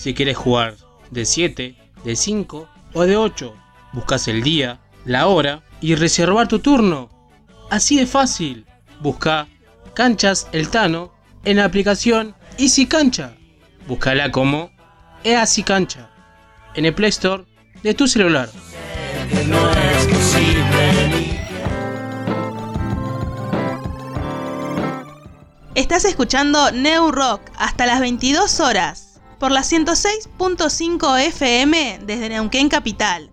S3: si quieres jugar de 7, de 5 o de 8. Buscas el día, la hora y reservar tu turno. Así de fácil. Busca Canchas El Tano en la aplicación Easy Cancha. Búscala como Easy Cancha en el Play Store de tu celular.
S2: Estás escuchando New Rock hasta las 22 horas por la 106.5 FM desde Neuquén Capital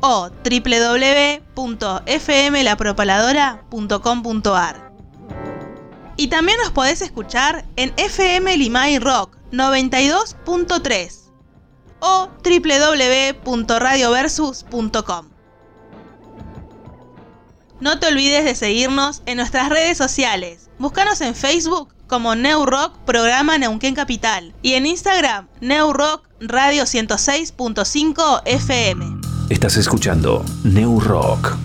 S2: o www.fmlapropaladora.com.ar. Y también nos podés escuchar en FM Limay Rock 92.3 o www.radioversus.com. No te olvides de seguirnos en nuestras redes sociales. Búscanos en Facebook como New Rock Programa Neuquén Capital y en Instagram New Rock Radio 106.5 FM.
S1: Estás escuchando New Rock.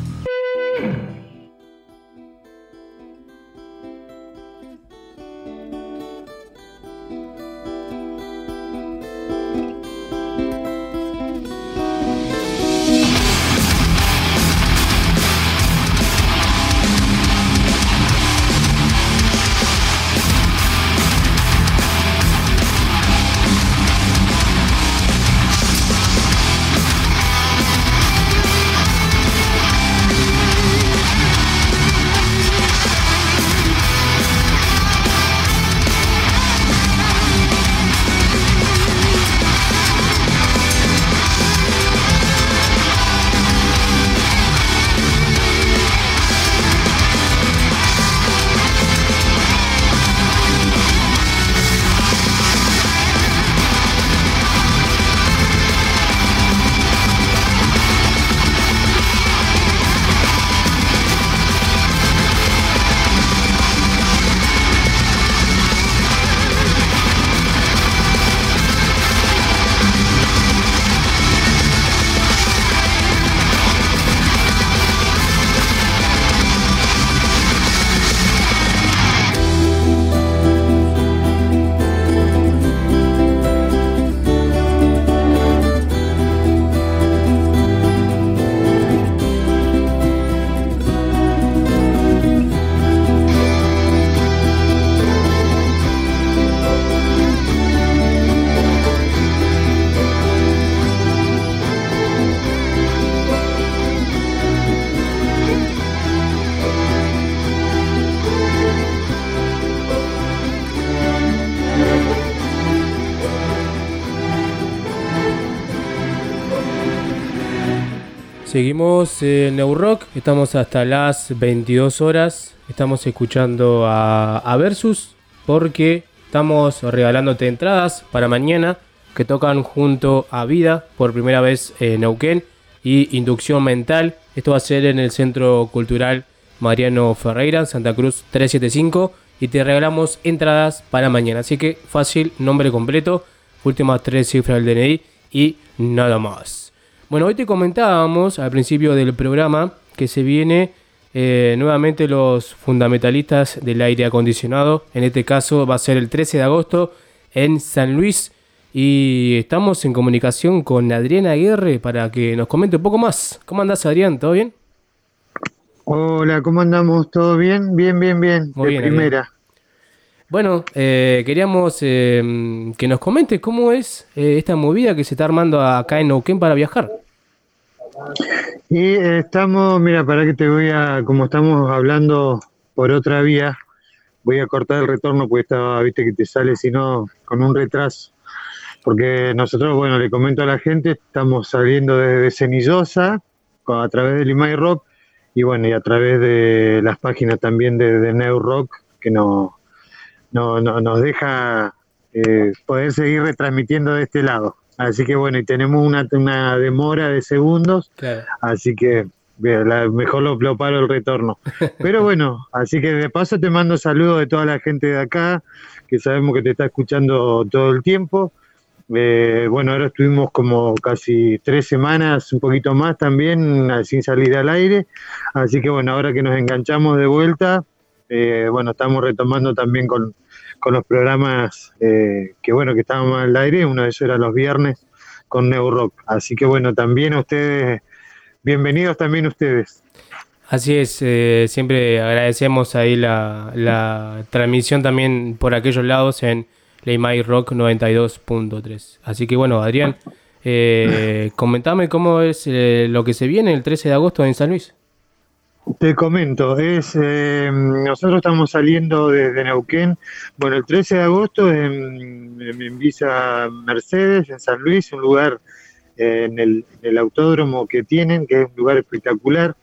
S14: Seguimos en Neurock, estamos hasta las 22 horas, estamos escuchando a, a Versus porque estamos regalándote entradas para mañana que tocan junto a Vida por primera vez en Neuquén y Inducción Mental. Esto va a ser en el Centro Cultural Mariano Ferreira, Santa Cruz 375 y te regalamos entradas para mañana. Así que fácil, nombre completo, últimas tres cifras del DNI y nada más. Bueno, hoy te comentábamos al principio del programa que se viene eh, nuevamente los fundamentalistas del aire acondicionado. En este caso va a ser el 13 de agosto en San Luis.
S3: Y estamos en comunicación con Adriana Aguirre para que nos comente un poco más. ¿Cómo andás, Adrián? ¿Todo bien?
S15: Hola, ¿cómo andamos? ¿Todo bien? Bien, bien, bien.
S3: Muy
S15: de
S3: bien,
S15: primera.
S3: Bueno, eh, queríamos eh, que nos comentes cómo es eh, esta movida que se está armando acá en Neuquén para viajar.
S15: Y eh, estamos, mira, para que te voy a, como estamos hablando por otra vía, voy a cortar el retorno porque estaba, viste que te sale, si no, con un retraso. Porque nosotros, bueno, le comento a la gente, estamos saliendo desde Cenillosa a través del Imai Rock y bueno, y a través de las páginas también de, de Neu Rock que no, no, no- nos deja eh, poder seguir retransmitiendo de este lado. Así que bueno, y tenemos una, una demora de segundos,
S3: Claro.
S15: así que la- mejor lo, lo paro el retorno. [laughs] Pero bueno, así que de paso te mando saludos de toda la gente de acá, que sabemos que te está escuchando todo el tiempo. Eh, bueno, ahora estuvimos como casi tres semanas, un poquito más también, sin salir al aire. Así que bueno, ahora que nos enganchamos de vuelta, eh, bueno, estamos retomando también con, con los programas eh, que bueno, que estábamos al aire. Uno de ellos era los viernes con Neo Rock. Así que bueno, también a ustedes, bienvenidos también ustedes.
S3: Así es, eh, siempre agradecemos ahí la, la transmisión también por aquellos lados en Leimai Rock 92.3. Así que bueno, Adrián, eh, comentame cómo es eh, lo que se viene el 13 de agosto en San Luis.
S15: Te comento, es eh, nosotros estamos saliendo desde Neuquén, bueno, el 13 de agosto en, en- Visa Mercedes, en San Luis, un lugar en, el, en el autódromo que tienen, que es un lugar espectacular,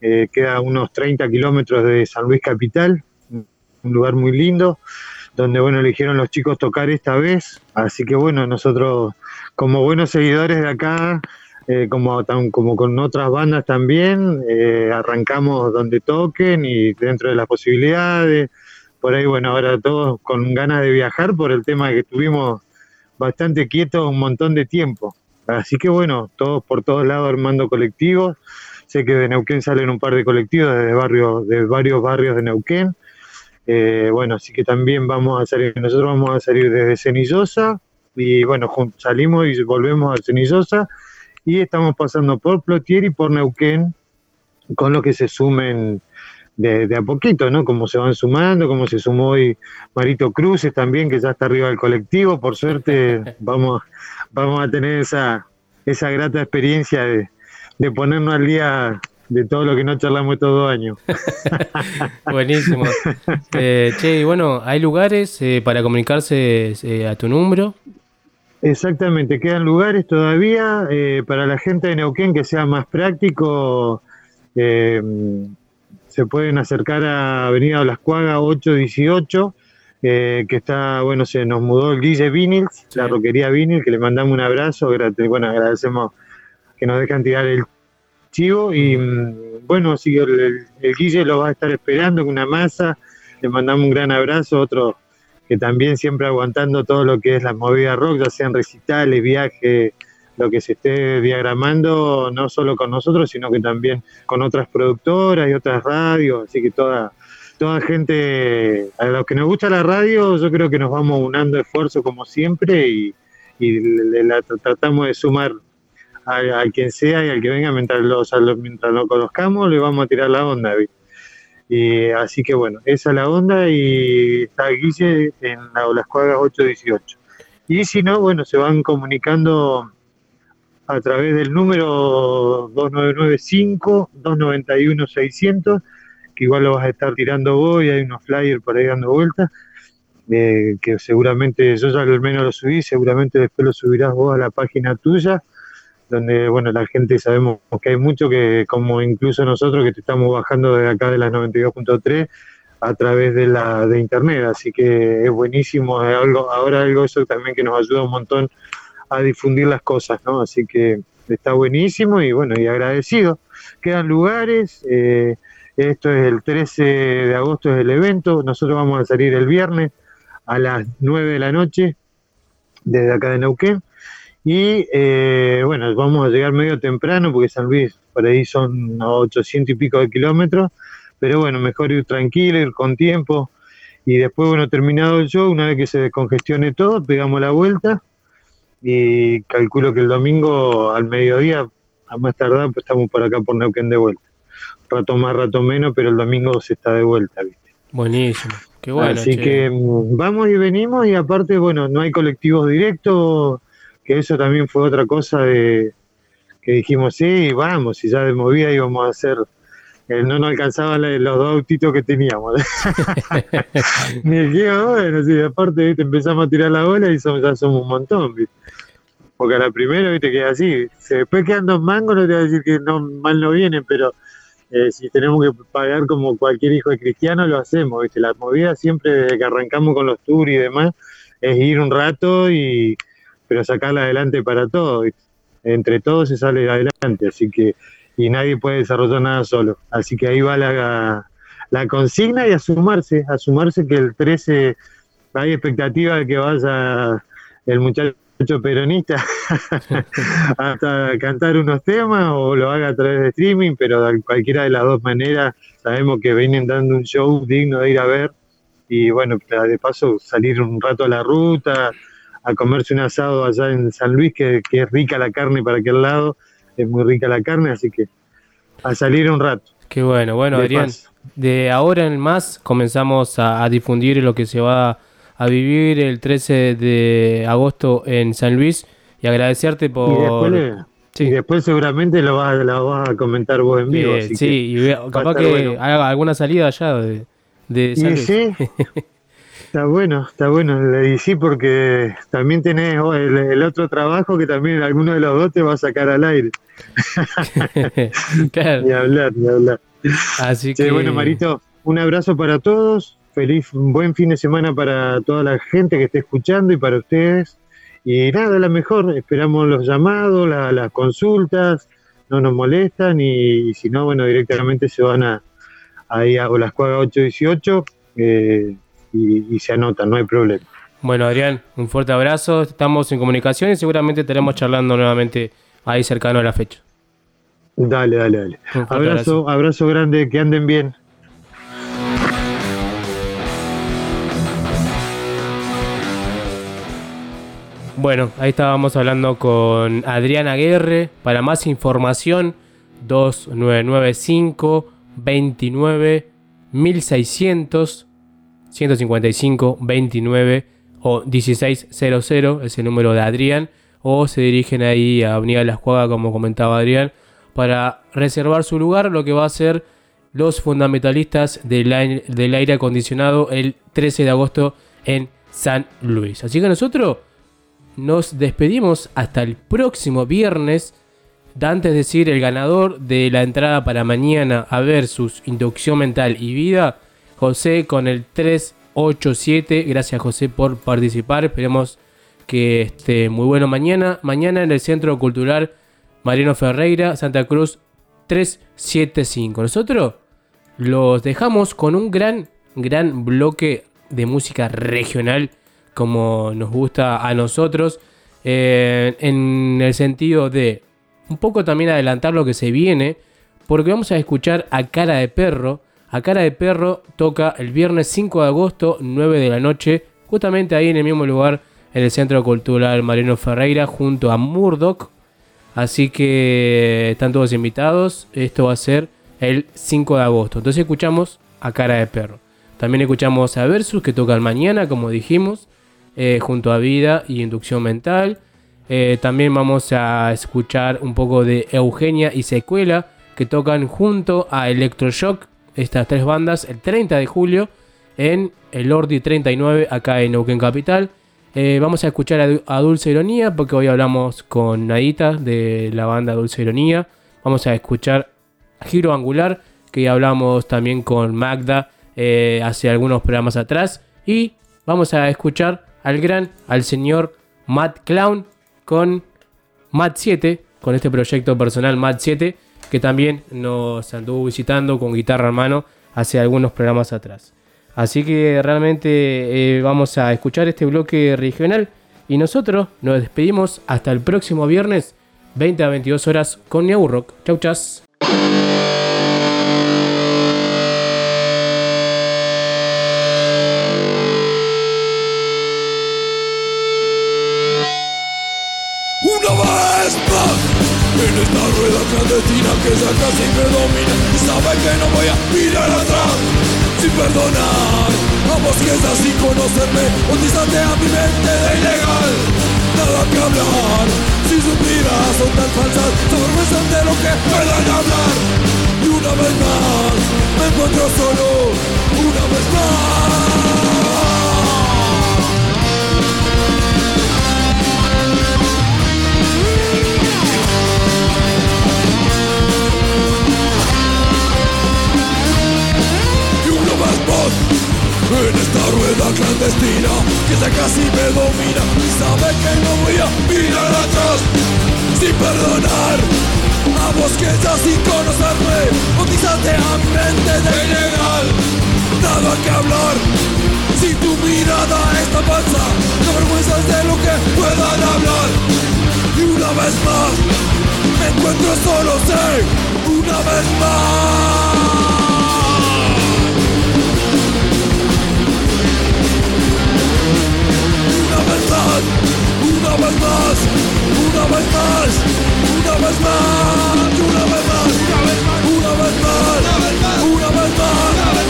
S15: eh, queda a unos 30 kilómetros de San Luis Capital, un lugar muy lindo, donde, bueno, eligieron los chicos tocar esta vez, así que, bueno, nosotros como buenos seguidores de acá, eh, como, con otras bandas también, eh, arrancamos donde toquen y dentro de las posibilidades. Por ahí, bueno, ahora todos con ganas de viajar por el tema que estuvimos bastante quietos un montón de tiempo. Así que bueno, todos por todos lados armando colectivos. Sé que de Neuquén salen un par de colectivos desde barrios, de varios barrios de Neuquén. Eh, bueno, así que también vamos a salir, nosotros vamos a salir desde Cenillosa y bueno, salimos y volvemos a Cenillosa y estamos pasando por Plotier y por Neuquén con lo que se sumen de, de a poquito, ¿no? Como se van sumando, como se sumó hoy Marito Cruces también, que ya está arriba del colectivo, por suerte [laughs] vamos, vamos a tener esa, esa grata experiencia de, de ponernos al día de todo lo que no charlamos estos dos años. [laughs]
S3: Buenísimo. Eh, che, y bueno, ¿hay lugares eh, para comunicarse eh, a tu número?
S15: Exactamente, quedan lugares todavía eh, para la gente de Neuquén que sea más práctico. eh, se pueden acercar a Avenida Blascuaga 818, eh, que está, bueno, se nos mudó el DJ Vinyls, la roquería Vinyl, que le mandamos un abrazo. Bueno, agradecemos que nos dejan tirar el chivo y mm, bueno, sí, el, el- el Guille lo va a estar esperando con una masa. Le mandamos un gran abrazo, otro que también siempre aguantando todo lo que es la movida rock, ya sean recitales, viajes, lo que se esté diagramando, no solo con nosotros, sino que también con otras productoras y otras radios, así que toda, toda gente, a los que nos gusta la radio, yo creo que nos vamos unando esfuerzos como siempre y, y la tra- tratamos de sumar a, quien sea y al que venga mientras lo, o sea, mientras lo conozcamos, le vamos a tirar la onda. ¿viste? Y así que bueno, esa es la onda y está Guille en la Olascuaga 818. Y si no, bueno, se van comunicando a través del número 2995-291-600, que igual lo vas a estar tirando vos y hay unos flyers por ahí dando vueltas, eh, que seguramente yo ya al menos lo subí, seguramente después lo subirás vos a la página tuya, donde, bueno, la gente sabemos que hay mucho que, como incluso nosotros que te estamos bajando de acá de las 92.3 a través de la de internet, así que es buenísimo, ahora algo eso también que nos ayuda un montón a difundir las cosas, ¿no? Así que está buenísimo y bueno, y agradecido. Quedan lugares, eh, esto es el 13 de agosto es el evento, nosotros vamos a salir el viernes a las 9 de la noche desde acá de Neuquén y eh, bueno, vamos a llegar medio temprano porque San Luis por ahí son 800 y pico de kilómetros, pero bueno, mejor ir tranquilo, ir con tiempo y después, bueno, terminado el show, una vez que se descongestione todo, pegamos la vuelta y calculo que el domingo al mediodía, a más tardar, pues estamos por acá por Neuquén de vuelta. Rato más, rato menos, pero el domingo se está de vuelta, ¿viste?
S3: Buenísimo. Qué bueno.
S15: Así
S3: che.
S15: que mm, vamos y venimos y aparte, bueno, no hay colectivos directos, que eso también fue otra cosa de que dijimos, sí, vamos, y ya de movida íbamos a hacer, eh, no nos alcanzaban los dos autitos que teníamos. [laughs] Ni dijimos, bueno, sí, aparte, ¿viste? empezamos a tirar la bola y somos, ya somos un montón, ¿viste? Porque a la primera, viste, que así, después quedan dos mangos, no te voy a decir que no, mal no vienen, pero eh, si tenemos que pagar como cualquier hijo de cristiano, lo hacemos, ¿viste? La movida siempre, desde que arrancamos con los tours y demás, es ir un rato y pero sacarla adelante para todos. Entre todos se sale adelante, así que, y nadie puede desarrollar nada solo. Así que ahí va la, la consigna y a sumarse, a sumarse que el 13 hay expectativa de que vaya el muchacho peronista [laughs] hasta cantar unos temas o lo haga a través de streaming, pero de cualquiera de las dos maneras sabemos que vienen dando un show digno de ir a ver y bueno, de paso salir un rato a la ruta, a comerse un asado allá en San Luis, que, que es rica la carne para aquel lado, es muy rica la carne, así que a salir un rato.
S3: Qué bueno, bueno,
S15: De
S3: Adrián. De ahora en más comenzamos a, a difundir lo que se va a vivir el 13 de agosto en San Luis y agradecerte
S15: Y
S3: por...
S15: después, le- y después seguramente lo vas, lo vas a comentar vos en vivo.
S3: Eh,
S15: así
S3: sí,
S15: que
S3: y capaz que
S15: bueno.
S3: haga alguna salida allá de, de San
S15: Y
S3: Luis.
S15: sí, [laughs] está bueno, está bueno. Y sí, porque también tenés oh, el, el otro trabajo que también alguno de los dos te va a sacar al aire. [laughs] [laughs] Ni hablar, ni hablar.
S3: Así
S15: Sí,
S3: que-
S15: bueno, Marito, un abrazo para todos. Feliz, un buen fin de semana para toda la gente que esté escuchando y para ustedes. Y nada, la mejor. Esperamos los llamados, la- las consultas. No nos molestan y, si no, bueno, directamente se van a ahí a Olascuaga 818 eh, y, y se anotan, no hay problema.
S3: Bueno, Adrián, un fuerte abrazo. Estamos en comunicación y seguramente estaremos charlando nuevamente ahí cercano a la fecha.
S15: Dale, dale, dale. Abrazo, abrazo grande, que anden bien.
S3: Bueno, ahí estábamos hablando con Adrián Aguerre. Para más información, 2995 29 1600 155 29 o 1600 es el número de Adrián. O se dirigen ahí a Avenida Las Cuagas, como comentaba Adrián, para reservar su lugar, lo que va a ser los fundamentalistas del aire, acondicionado el 13 de agosto en San Luis. Así que nosotros nos despedimos hasta el próximo viernes. Da antes de decir el ganador de la entrada para mañana a versus Inducción Mental y Vida, José con el 387. Gracias José por participar. Esperemos que esté muy bueno mañana. Mañana en el Centro Cultural Mariano Ferreira, Santa Cruz 375. Nosotros los dejamos con un gran, gran bloque de música regional como nos gusta a nosotros. eh, en el sentido de un poco también adelantar lo que se viene. Porque vamos a escuchar a Cara de Perro. A Cara de Perro toca el viernes 5 de agosto, 9 de la noche. Justamente ahí en el mismo lugar, en el Centro Cultural Mariano Ferreira, junto a Murdoch. Así que están todos invitados. Esto va a ser el 5 de agosto. Entonces escuchamos a Cara de Perro. También escuchamos a Versus que tocan mañana, como dijimos, eh, junto a Vida y Inducción Mental. Eh, también vamos a escuchar un poco de Eugenia y Secuela que tocan junto a Electroshock, estas tres bandas, el 30 de julio en el Ordi 39 acá en Neuquén Capital. Eh, vamos a escuchar a, Du- a Dulce Ironía porque hoy hablamos con Nadita de la banda Dulce Ironía. Vamos a escuchar Giro Angular que hablamos también con Magda eh, hace algunos programas atrás. Y vamos a escuchar al gran, al señor Matt Clown con Matt 7, con este proyecto personal Matt 7, que también nos anduvo visitando con guitarra en mano hace algunos programas atrás. Así que realmente eh, vamos a escuchar este bloque regional y nosotros nos despedimos hasta el próximo viernes 20 a 22 horas con New Rock. Chau chas.
S9: Que ya casi me domina y sabe que no voy a mirar atrás sin perdonar. A vos que es así conocerme bautizaste a mi mente de ilegal. Nada que hablar si miradas son tan falsas se de lo que puedan hablar. Y una vez más me encuentro solo una vez más en esta rueda clandestina que ya casi me domina y sabe que no voy a mirar atrás sin perdonar. A vos que ya sin conocerme bautizaste a mi mente de ilegal nada que hablar si tu mirada está falsa te avergüenzas de lo que puedan hablar. Y una vez más me encuentro solo sé una vez más vez más, una vez más, una vez más, una vez más, una vez más, una vez más, una vez más,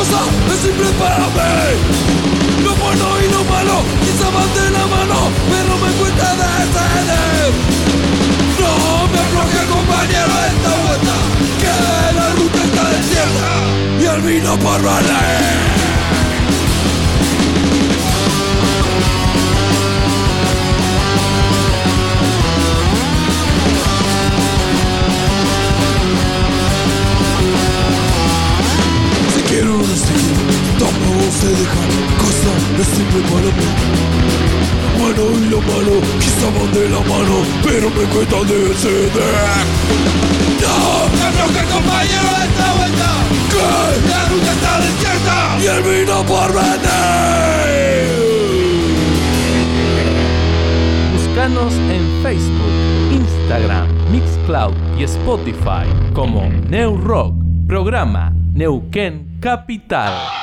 S9: es simple para mí Lo bueno y lo malo quizá van de la mano Pero me cuenta de ceder No me afloje compañero esta vuelta Que la ruta está desierta Y el vino por valer Si quiero o no se quiere, toma o se deja Cosa es simple para mí. Bueno y lo malo quizá van de la mano Pero me cuesta de ceder No, afloja compañero de esta vuelta Que la ruta está desierta. Y el vino por venir
S16: Búscanos en Facebook, Instagram, Mixcloud y Spotify como New Rock, programa Neuquén Capital.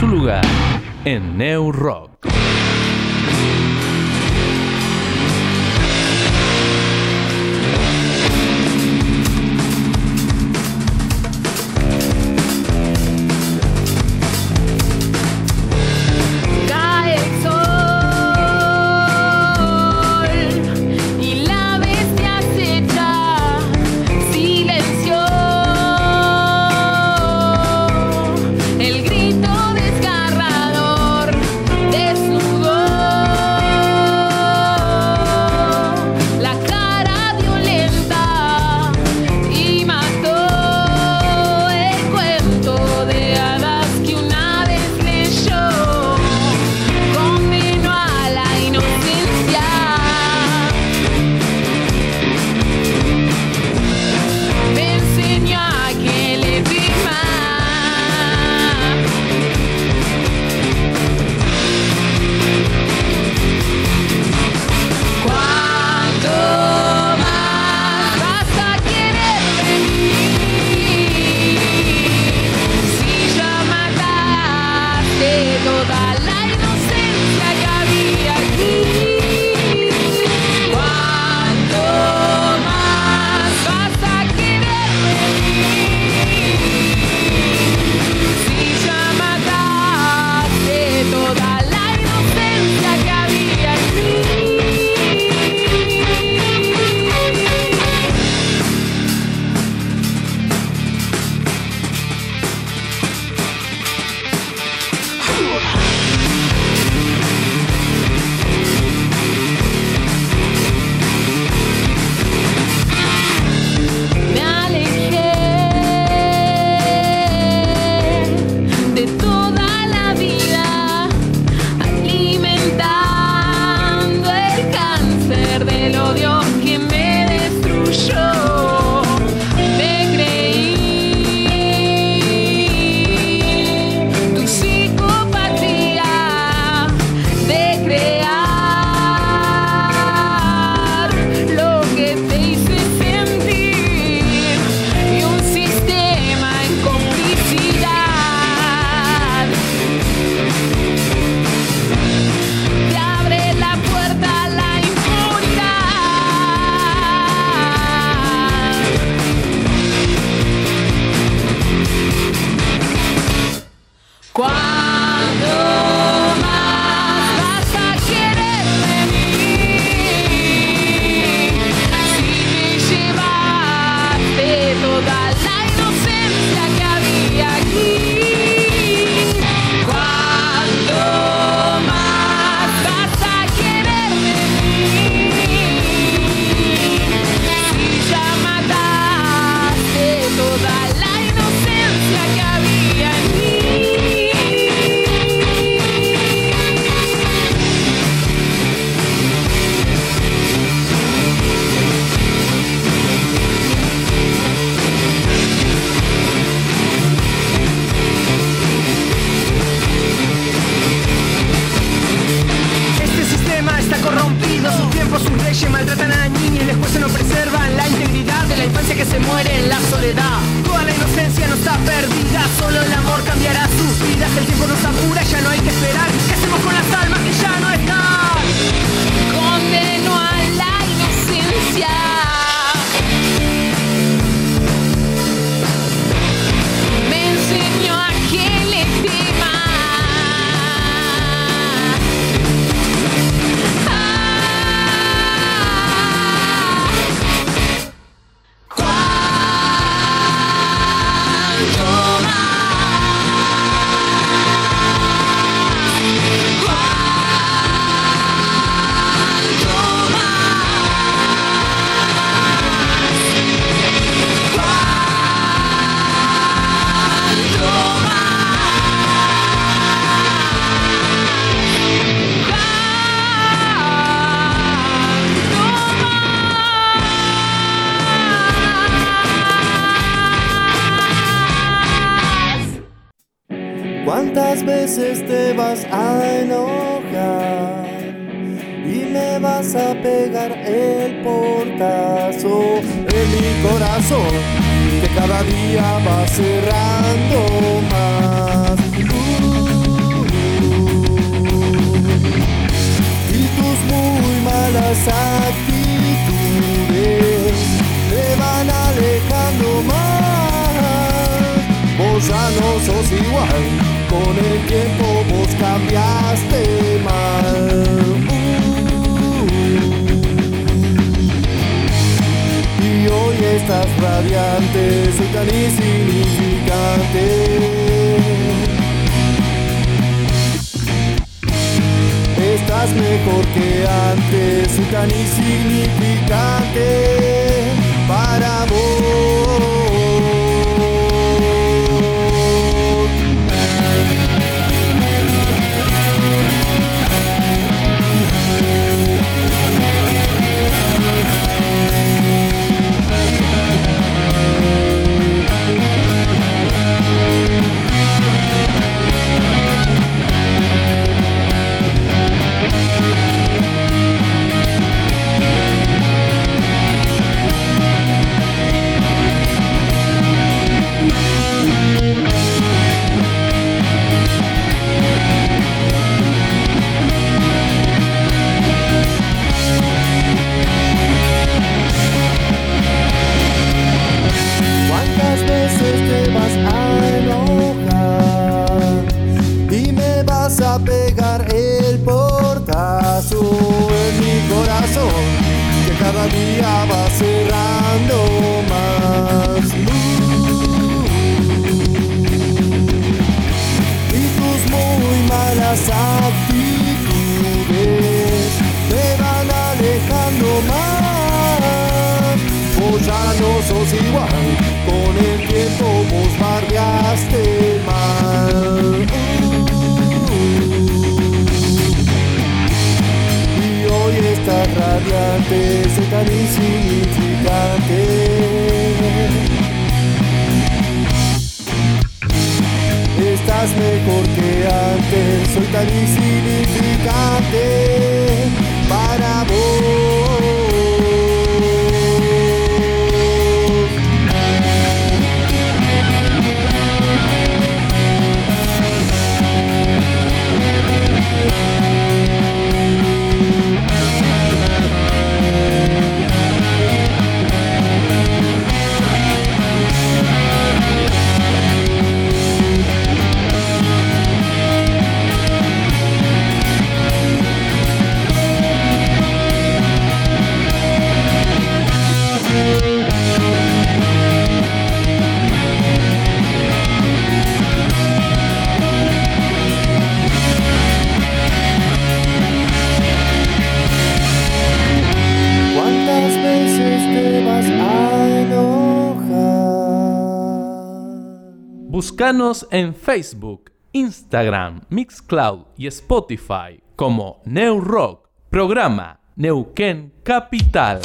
S16: su lugar en New
S17: en la
S18: soledad. Toda la inocencia no está perdida Solo el amor cambiará sus vidas. El tiempo nos apura, ya no hay que esperar. ¿Qué hacemos con las almas que ya no están?
S17: Condeno a la inocencia.
S19: malas actitudes te van alejando más. O ya no sos igual, con el tiempo vos barriaste mal. Y hoy estás radiante, tan insignificante. estás mejor que antes insignificante
S5: Búscanos en Facebook, Instagram, Mixcloud y Spotify como New Rock, programa Neuquén Capital.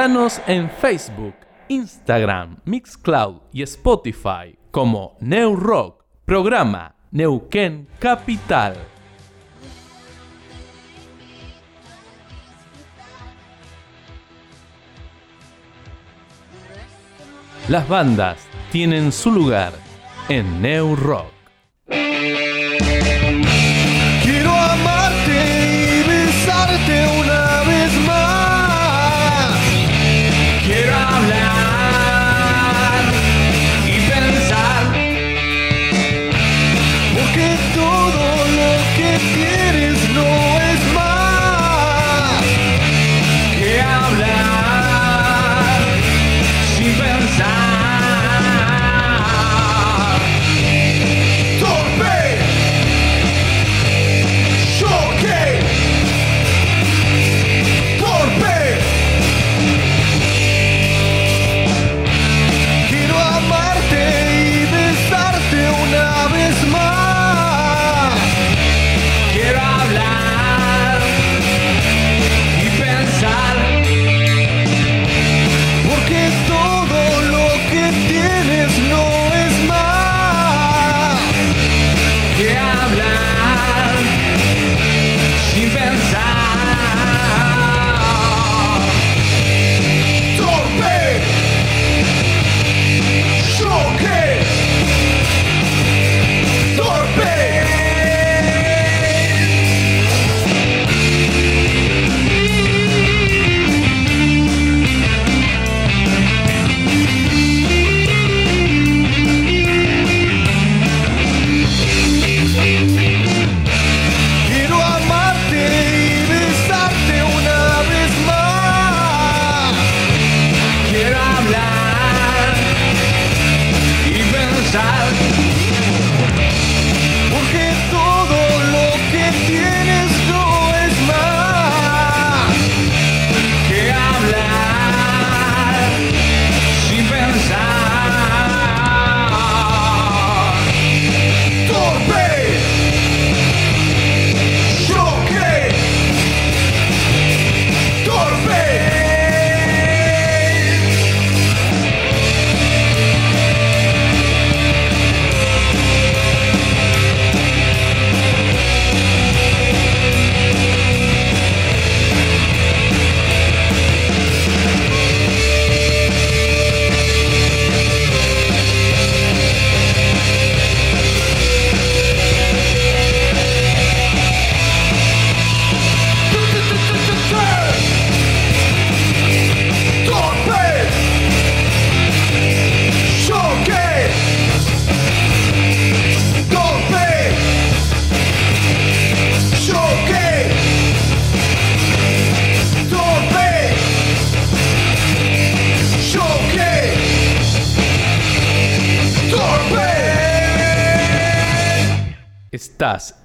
S7: Búscanos en Facebook, Instagram, Mixcloud y Spotify como New Rock, programa Neuquén Capital. Las bandas tienen su lugar en New Rock.
S19: Quiero amarte y besarte una vez más.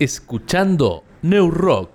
S7: escuchando New Rock.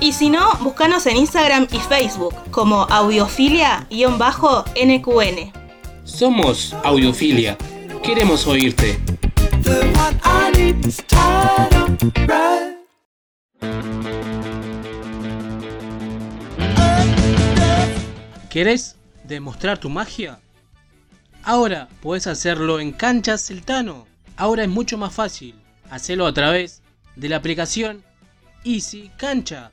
S2: Y si no, búscanos en Instagram y Facebook como audiofilia-nqn.
S3: Somos Audiofilia. Queremos oírte. ¿Querés demostrar tu magia? Ahora podés hacerlo en Canchas Celtano. Ahora es mucho más fácil. Hacelo a través de la aplicación Easy Cancha.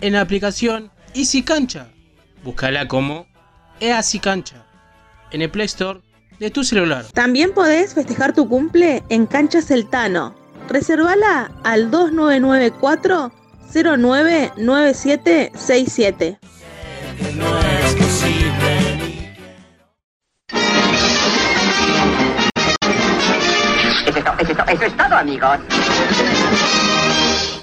S3: en la aplicación Easy Cancha. Búscala como Easy Cancha en el Play Store de tu celular.
S2: También podés festejar tu cumple en Cancha Celtano. Reservala al 2994 099767.
S13: No es posible.
S20: Eso es, to- eso es to- eso es todo, amigos.